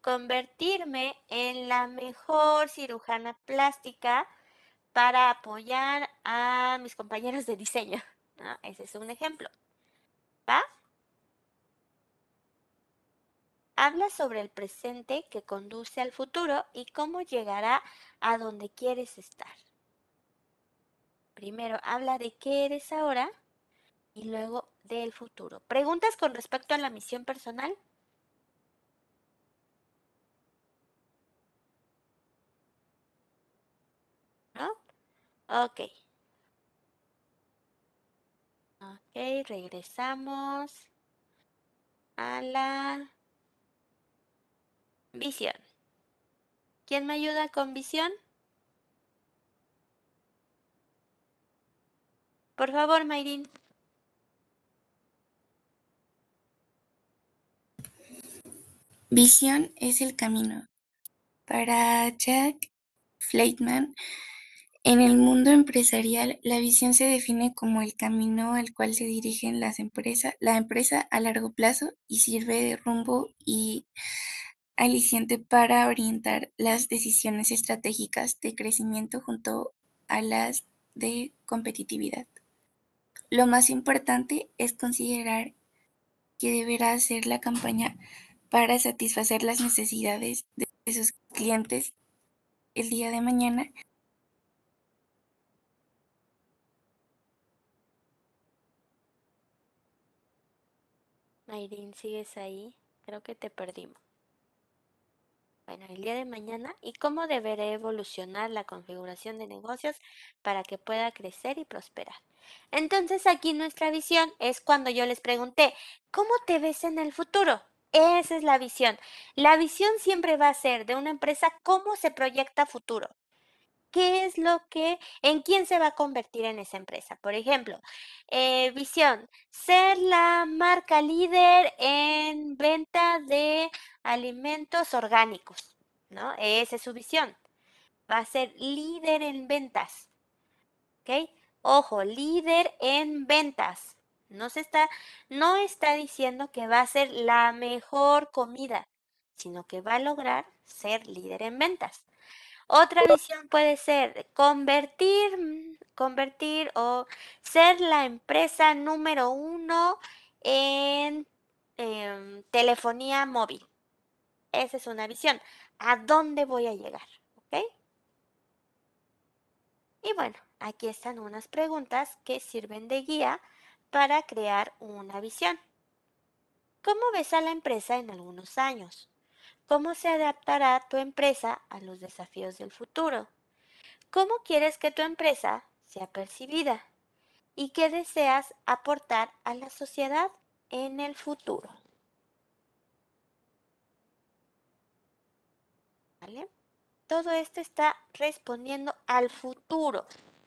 convertirme en la mejor cirujana plástica para apoyar a mis compañeros de diseño. Ese es un ejemplo. ¿Va? Habla sobre el presente que conduce al futuro y cómo llegará a donde quieres estar. Primero habla de qué eres ahora y luego del futuro. ¿Preguntas con respecto a la misión personal? ¿No? Ok. Ok, regresamos a la Visión. ¿Quién me ayuda con visión? Por favor, Mayrin. Visión es el camino. Para Jack Fleitman, en el mundo empresarial, la visión se define como el camino al cual se dirigen las empresas, la empresa a largo plazo y sirve de rumbo y aliciente para orientar las decisiones estratégicas de crecimiento junto a las de competitividad. Lo más importante es considerar que deberá hacer la campaña para satisfacer las necesidades de sus clientes el día de mañana. Mayrin, ¿sigues ahí? Creo que te perdimos bueno, el día de mañana y cómo deberá evolucionar la configuración de negocios para que pueda crecer y prosperar. Entonces aquí nuestra visión es cuando yo les pregunté, ¿cómo te ves en el futuro? Esa es la visión. La visión siempre va a ser de una empresa cómo se proyecta futuro. ¿Qué es lo que, en quién se va a convertir en esa empresa? Por ejemplo, eh, visión, ser la marca líder en venta de alimentos orgánicos, ¿no? Esa es su visión. Va a ser líder en ventas. ¿Ok? Ojo, líder en ventas. No se está, no está diciendo que va a ser la mejor comida, sino que va a lograr ser líder en ventas. Otra visión puede ser convertir, convertir o ser la empresa número uno en em, telefonía móvil. Esa es una visión. ¿A dónde voy a llegar? Y bueno, aquí están unas preguntas que sirven de guía para crear una visión. ¿Cómo ves a la empresa en algunos años? ¿Cómo se adaptará tu empresa a los desafíos del futuro? ¿Cómo quieres que tu empresa sea percibida? ¿Y qué deseas aportar a la sociedad en el futuro? Todo esto está respondiendo al futuro.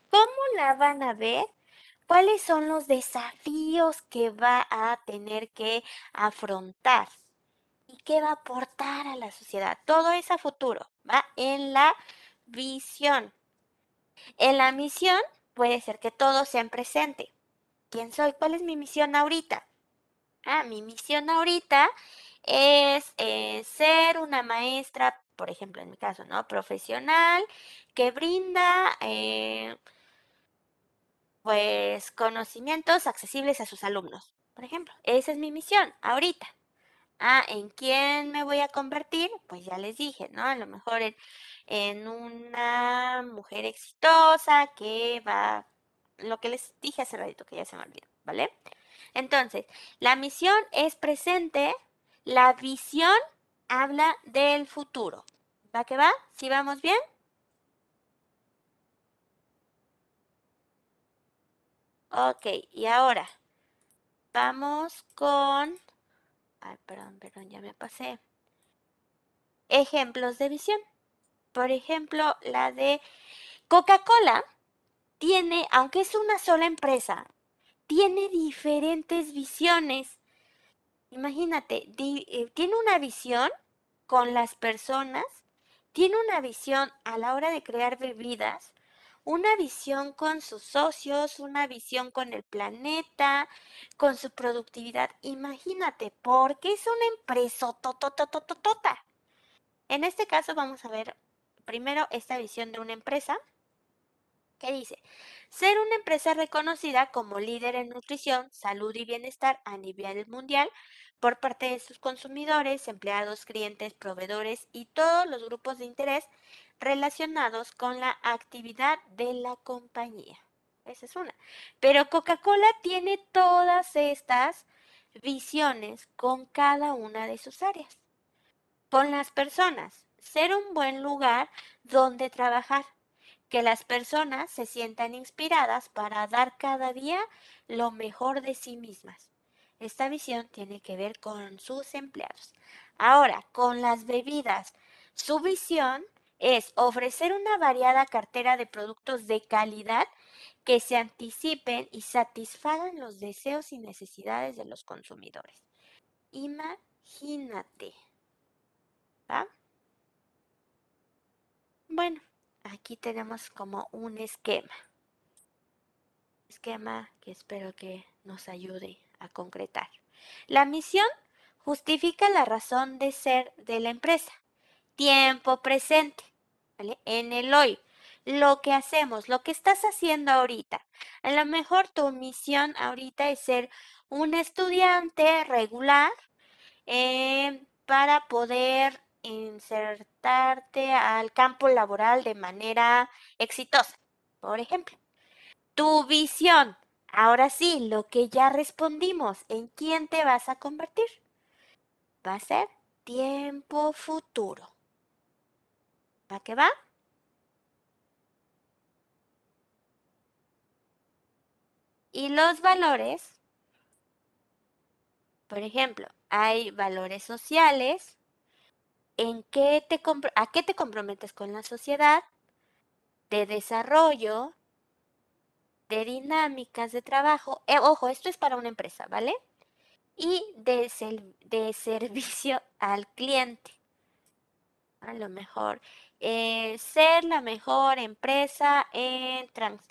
¿Cómo la van a ver? ¿Cuáles son los desafíos que va a tener que afrontar? ¿Y qué va a aportar a la sociedad? Todo es a futuro, va en la visión. En la misión puede ser que todo sea en presente. ¿Quién soy? ¿Cuál es mi misión ahorita? Ah, mi misión ahorita es eh, ser una maestra, por ejemplo, en mi caso, ¿no? Profesional, que brinda, eh, pues, conocimientos accesibles a sus alumnos. Por ejemplo, esa es mi misión ahorita. Ah, ¿en quién me voy a convertir? Pues ya les dije, ¿no? A lo mejor en, una mujer exitosa que va, lo que les dije hace ratito, que ya se me olvidó, ¿vale? Entonces, la misión es presente, la visión habla del futuro. ¿Va que va? ¿Sí vamos bien? Ok, y ahora vamos con... Ay, perdón, perdón, ya me pasé. Ejemplos de visión. Por ejemplo, la de Coca-Cola tiene, aunque es una sola empresa, tiene diferentes visiones. Imagínate, eh, tiene una visión con las personas, tiene una visión a la hora de crear bebidas, una visión con sus socios, una visión con el planeta, con su productividad. Imagínate, porque es una empresa. En este caso vamos a ver primero esta visión de una empresa que dice, ser una empresa reconocida como líder en nutrición, salud y bienestar a nivel mundial por parte de sus consumidores, empleados, clientes, proveedores y todos los grupos de interés relacionados con la actividad de la compañía. Esa es una. Pero Coca-Cola tiene todas estas visiones con cada una de sus áreas. Con las personas, ser un buen lugar donde trabajar, que las personas se sientan inspiradas para dar cada día lo mejor de sí mismas. Esta visión tiene que ver con sus empleados. Ahora, con las bebidas, su visión es ofrecer una variada cartera de productos de calidad que se anticipen y satisfagan los deseos y necesidades de los consumidores. Imagínate. ¿Va? Bueno, aquí tenemos como un esquema. Esquema que espero que nos ayude a concretar. La misión justifica la razón de ser de la empresa. Tiempo presente. En el hoy, lo que hacemos, lo que estás haciendo ahorita. A lo mejor tu misión ahorita es ser un estudiante regular eh, para poder insertarte al campo laboral de manera exitosa, por ejemplo. Tu visión, ahora sí, lo que ya respondimos, ¿en quién te vas a convertir? Va a ser tiempo futuro. ¿Va que va? Y los valores, por ejemplo, hay valores sociales, en qué te a qué te comprometes con la sociedad, de desarrollo, de dinámicas de trabajo. Eh, ojo, esto es para una empresa, ¿vale? Y de, de (laughs) servicio al cliente. A lo mejor eh, ser la mejor empresa en trans.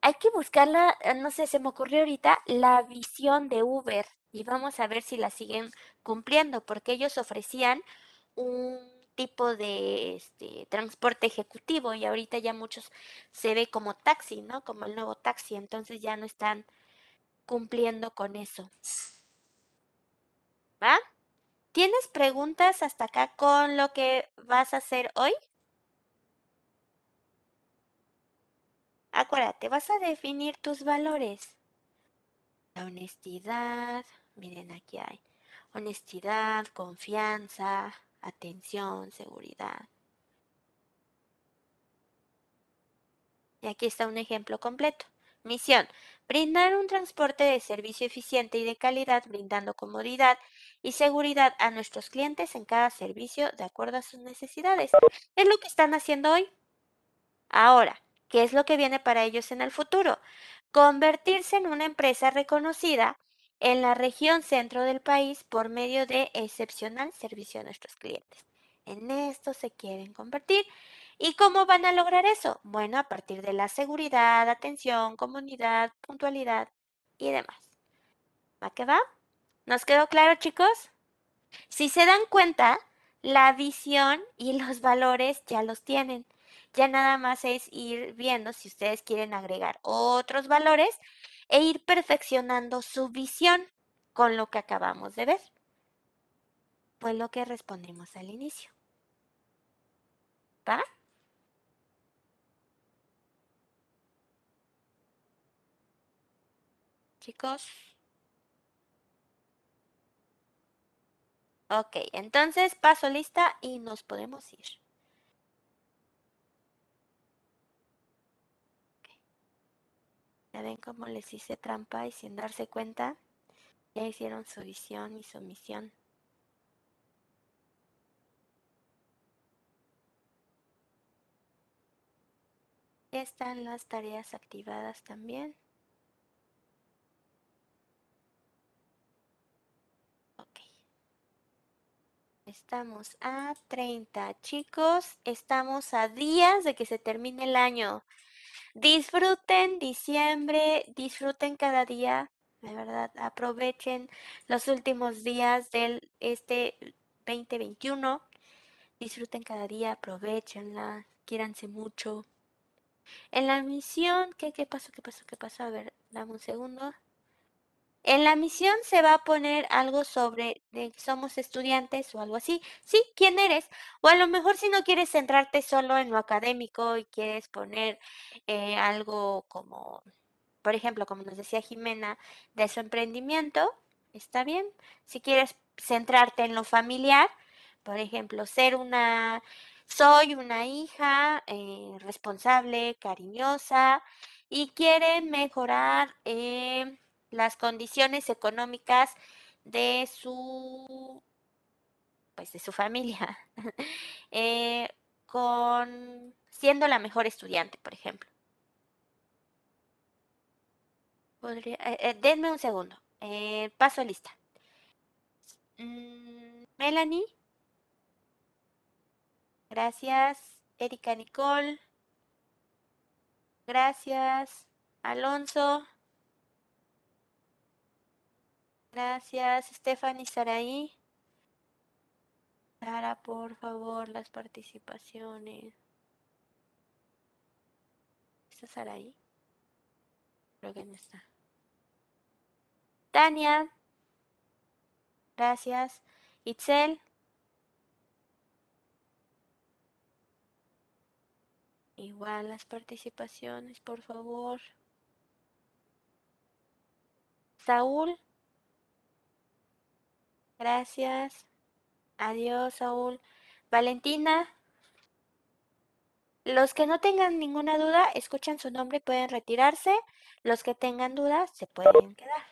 Hay que buscarla, eh, no sé, se me ocurrió ahorita la visión de Uber y vamos a ver si la siguen cumpliendo, porque ellos ofrecían un tipo de este, transporte ejecutivo y ahorita ya muchos se ve como taxi, ¿no? Como el nuevo taxi, entonces ya no están cumpliendo con eso. ¿Va? ¿Tienes preguntas hasta acá con lo que vas a hacer hoy? Acuérdate, vas a definir tus valores. La honestidad, miren aquí hay honestidad, confianza, atención, seguridad. Y aquí está un ejemplo completo. Misión. Brindar un transporte de servicio eficiente y de calidad, brindando comodidad y seguridad a nuestros clientes en cada servicio de acuerdo a sus necesidades. Es lo que están haciendo hoy. Ahora, ¿qué es lo que viene para ellos en el futuro? Convertirse en una empresa reconocida en la región centro del país por medio de excepcional servicio a nuestros clientes. En esto se quieren convertir. ¿Y cómo van a lograr eso? Bueno, a partir de la seguridad, atención, comunidad, puntualidad y demás. ¿Va que va? ¿Nos quedó claro, chicos? Si se dan cuenta, la visión y los valores ya los tienen. Ya nada más es ir viendo si ustedes quieren agregar otros valores e ir perfeccionando su visión con lo que acabamos de ver. Fue lo que respondimos al inicio. ¿Va? Chicos. Ok, entonces paso lista y nos podemos ir. Ya ven cómo les hice trampa y sin darse cuenta, ya hicieron su visión y su misión. Ya están las tareas activadas también. Ok. Estamos a 30, chicos. Estamos a días de que se termine el año. Disfruten diciembre, disfruten cada día, de verdad, aprovechen los últimos días del este 2021. Disfruten cada día, aprovechenla, quiéranse mucho. En la misión, ¿qué, qué pasó? ¿Qué pasó? ¿Qué pasó? A ver, dame un segundo. En la misión se va a poner algo sobre de que somos estudiantes o algo así. Sí, ¿quién eres? O a lo mejor si no quieres centrarte solo en lo académico y quieres poner eh, algo como, por ejemplo, como nos decía Jimena, de su emprendimiento, está bien. Si quieres centrarte en lo familiar, por ejemplo, ser una, soy una hija eh, responsable, cariñosa y quiere mejorar. Eh, las condiciones económicas de su pues de su familia (laughs) eh, con siendo la mejor estudiante por ejemplo. Podría, eh, eh, denme un segundo paso lista. Mm, Melanie. Gracias. Erika Nicole. Gracias. Alonso Gracias, Stephanie Saraí. Sara, por favor, las participaciones. ¿Está Saraí? Creo que no está. Tania. Gracias. Itzel. Igual las participaciones, por favor. Saúl. Gracias. Adiós, Saúl. Valentina. Los que no tengan ninguna duda, escuchan su nombre y pueden retirarse. Los que tengan dudas, se pueden quedar.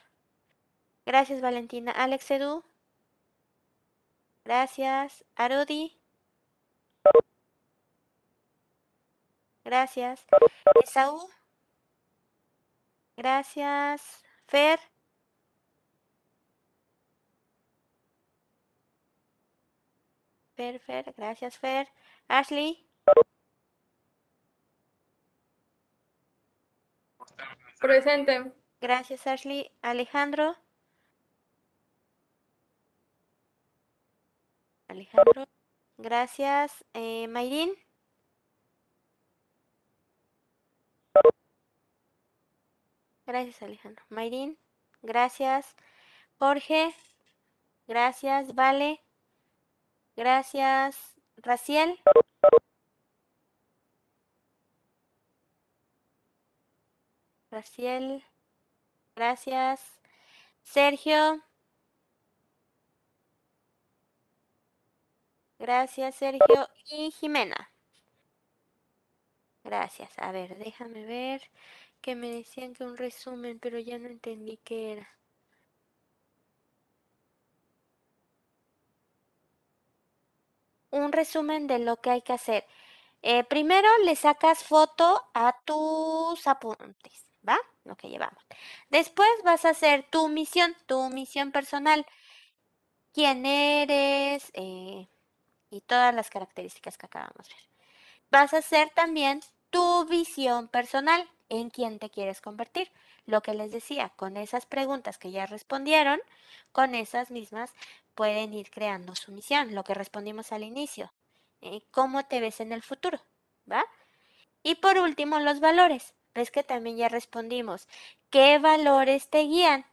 Gracias, Valentina. Alex Edu. Gracias. Arodi. Gracias. Esaú. Gracias. Fer. Fer, Fer, gracias Fer. Ashley. Presente. Gracias Ashley. Alejandro. Alejandro. Gracias. Eh, Mayrin. Gracias Alejandro. Mayrin. Gracias. Jorge. Gracias. Vale. Gracias, Raciel. Raciel. Gracias. Sergio. Gracias, Sergio. Y Jimena. Gracias. A ver, déjame ver que me decían que un resumen, pero ya no entendí qué era. Un resumen de lo que hay que hacer. Eh, primero le sacas foto a tus apuntes, ¿va? Lo que llevamos. Después vas a hacer tu misión, tu misión personal. ¿Quién eres? Eh, y todas las características que acabamos de ver. Vas a hacer también tu visión personal, en quién te quieres convertir. Lo que les decía, con esas preguntas que ya respondieron, con esas mismas pueden ir creando su misión, lo que respondimos al inicio. Eh, ¿Cómo te ves en el futuro? ¿Va? Y por último, los valores. Ves que también ya respondimos. ¿Qué valores te guían?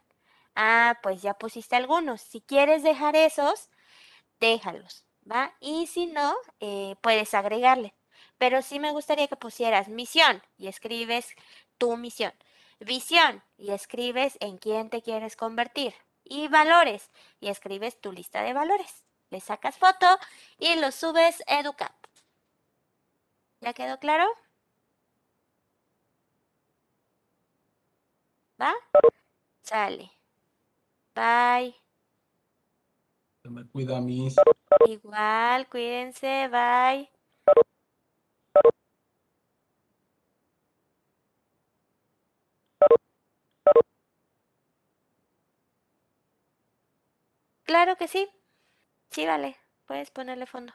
Ah, pues ya pusiste algunos. Si quieres dejar esos, déjalos, ¿va? Y si no, eh, puedes agregarle. Pero sí me gustaría que pusieras misión y escribes tu misión. Visión y escribes en quién te quieres convertir. Y valores y escribes tu lista de valores. Le sacas foto y lo subes a EduCap. ¿Ya quedó claro? ¿Va? Sale. Bye. Me cuida mis. Igual, cuídense, bye. Claro que sí. Sí, vale. Puedes ponerle fondo.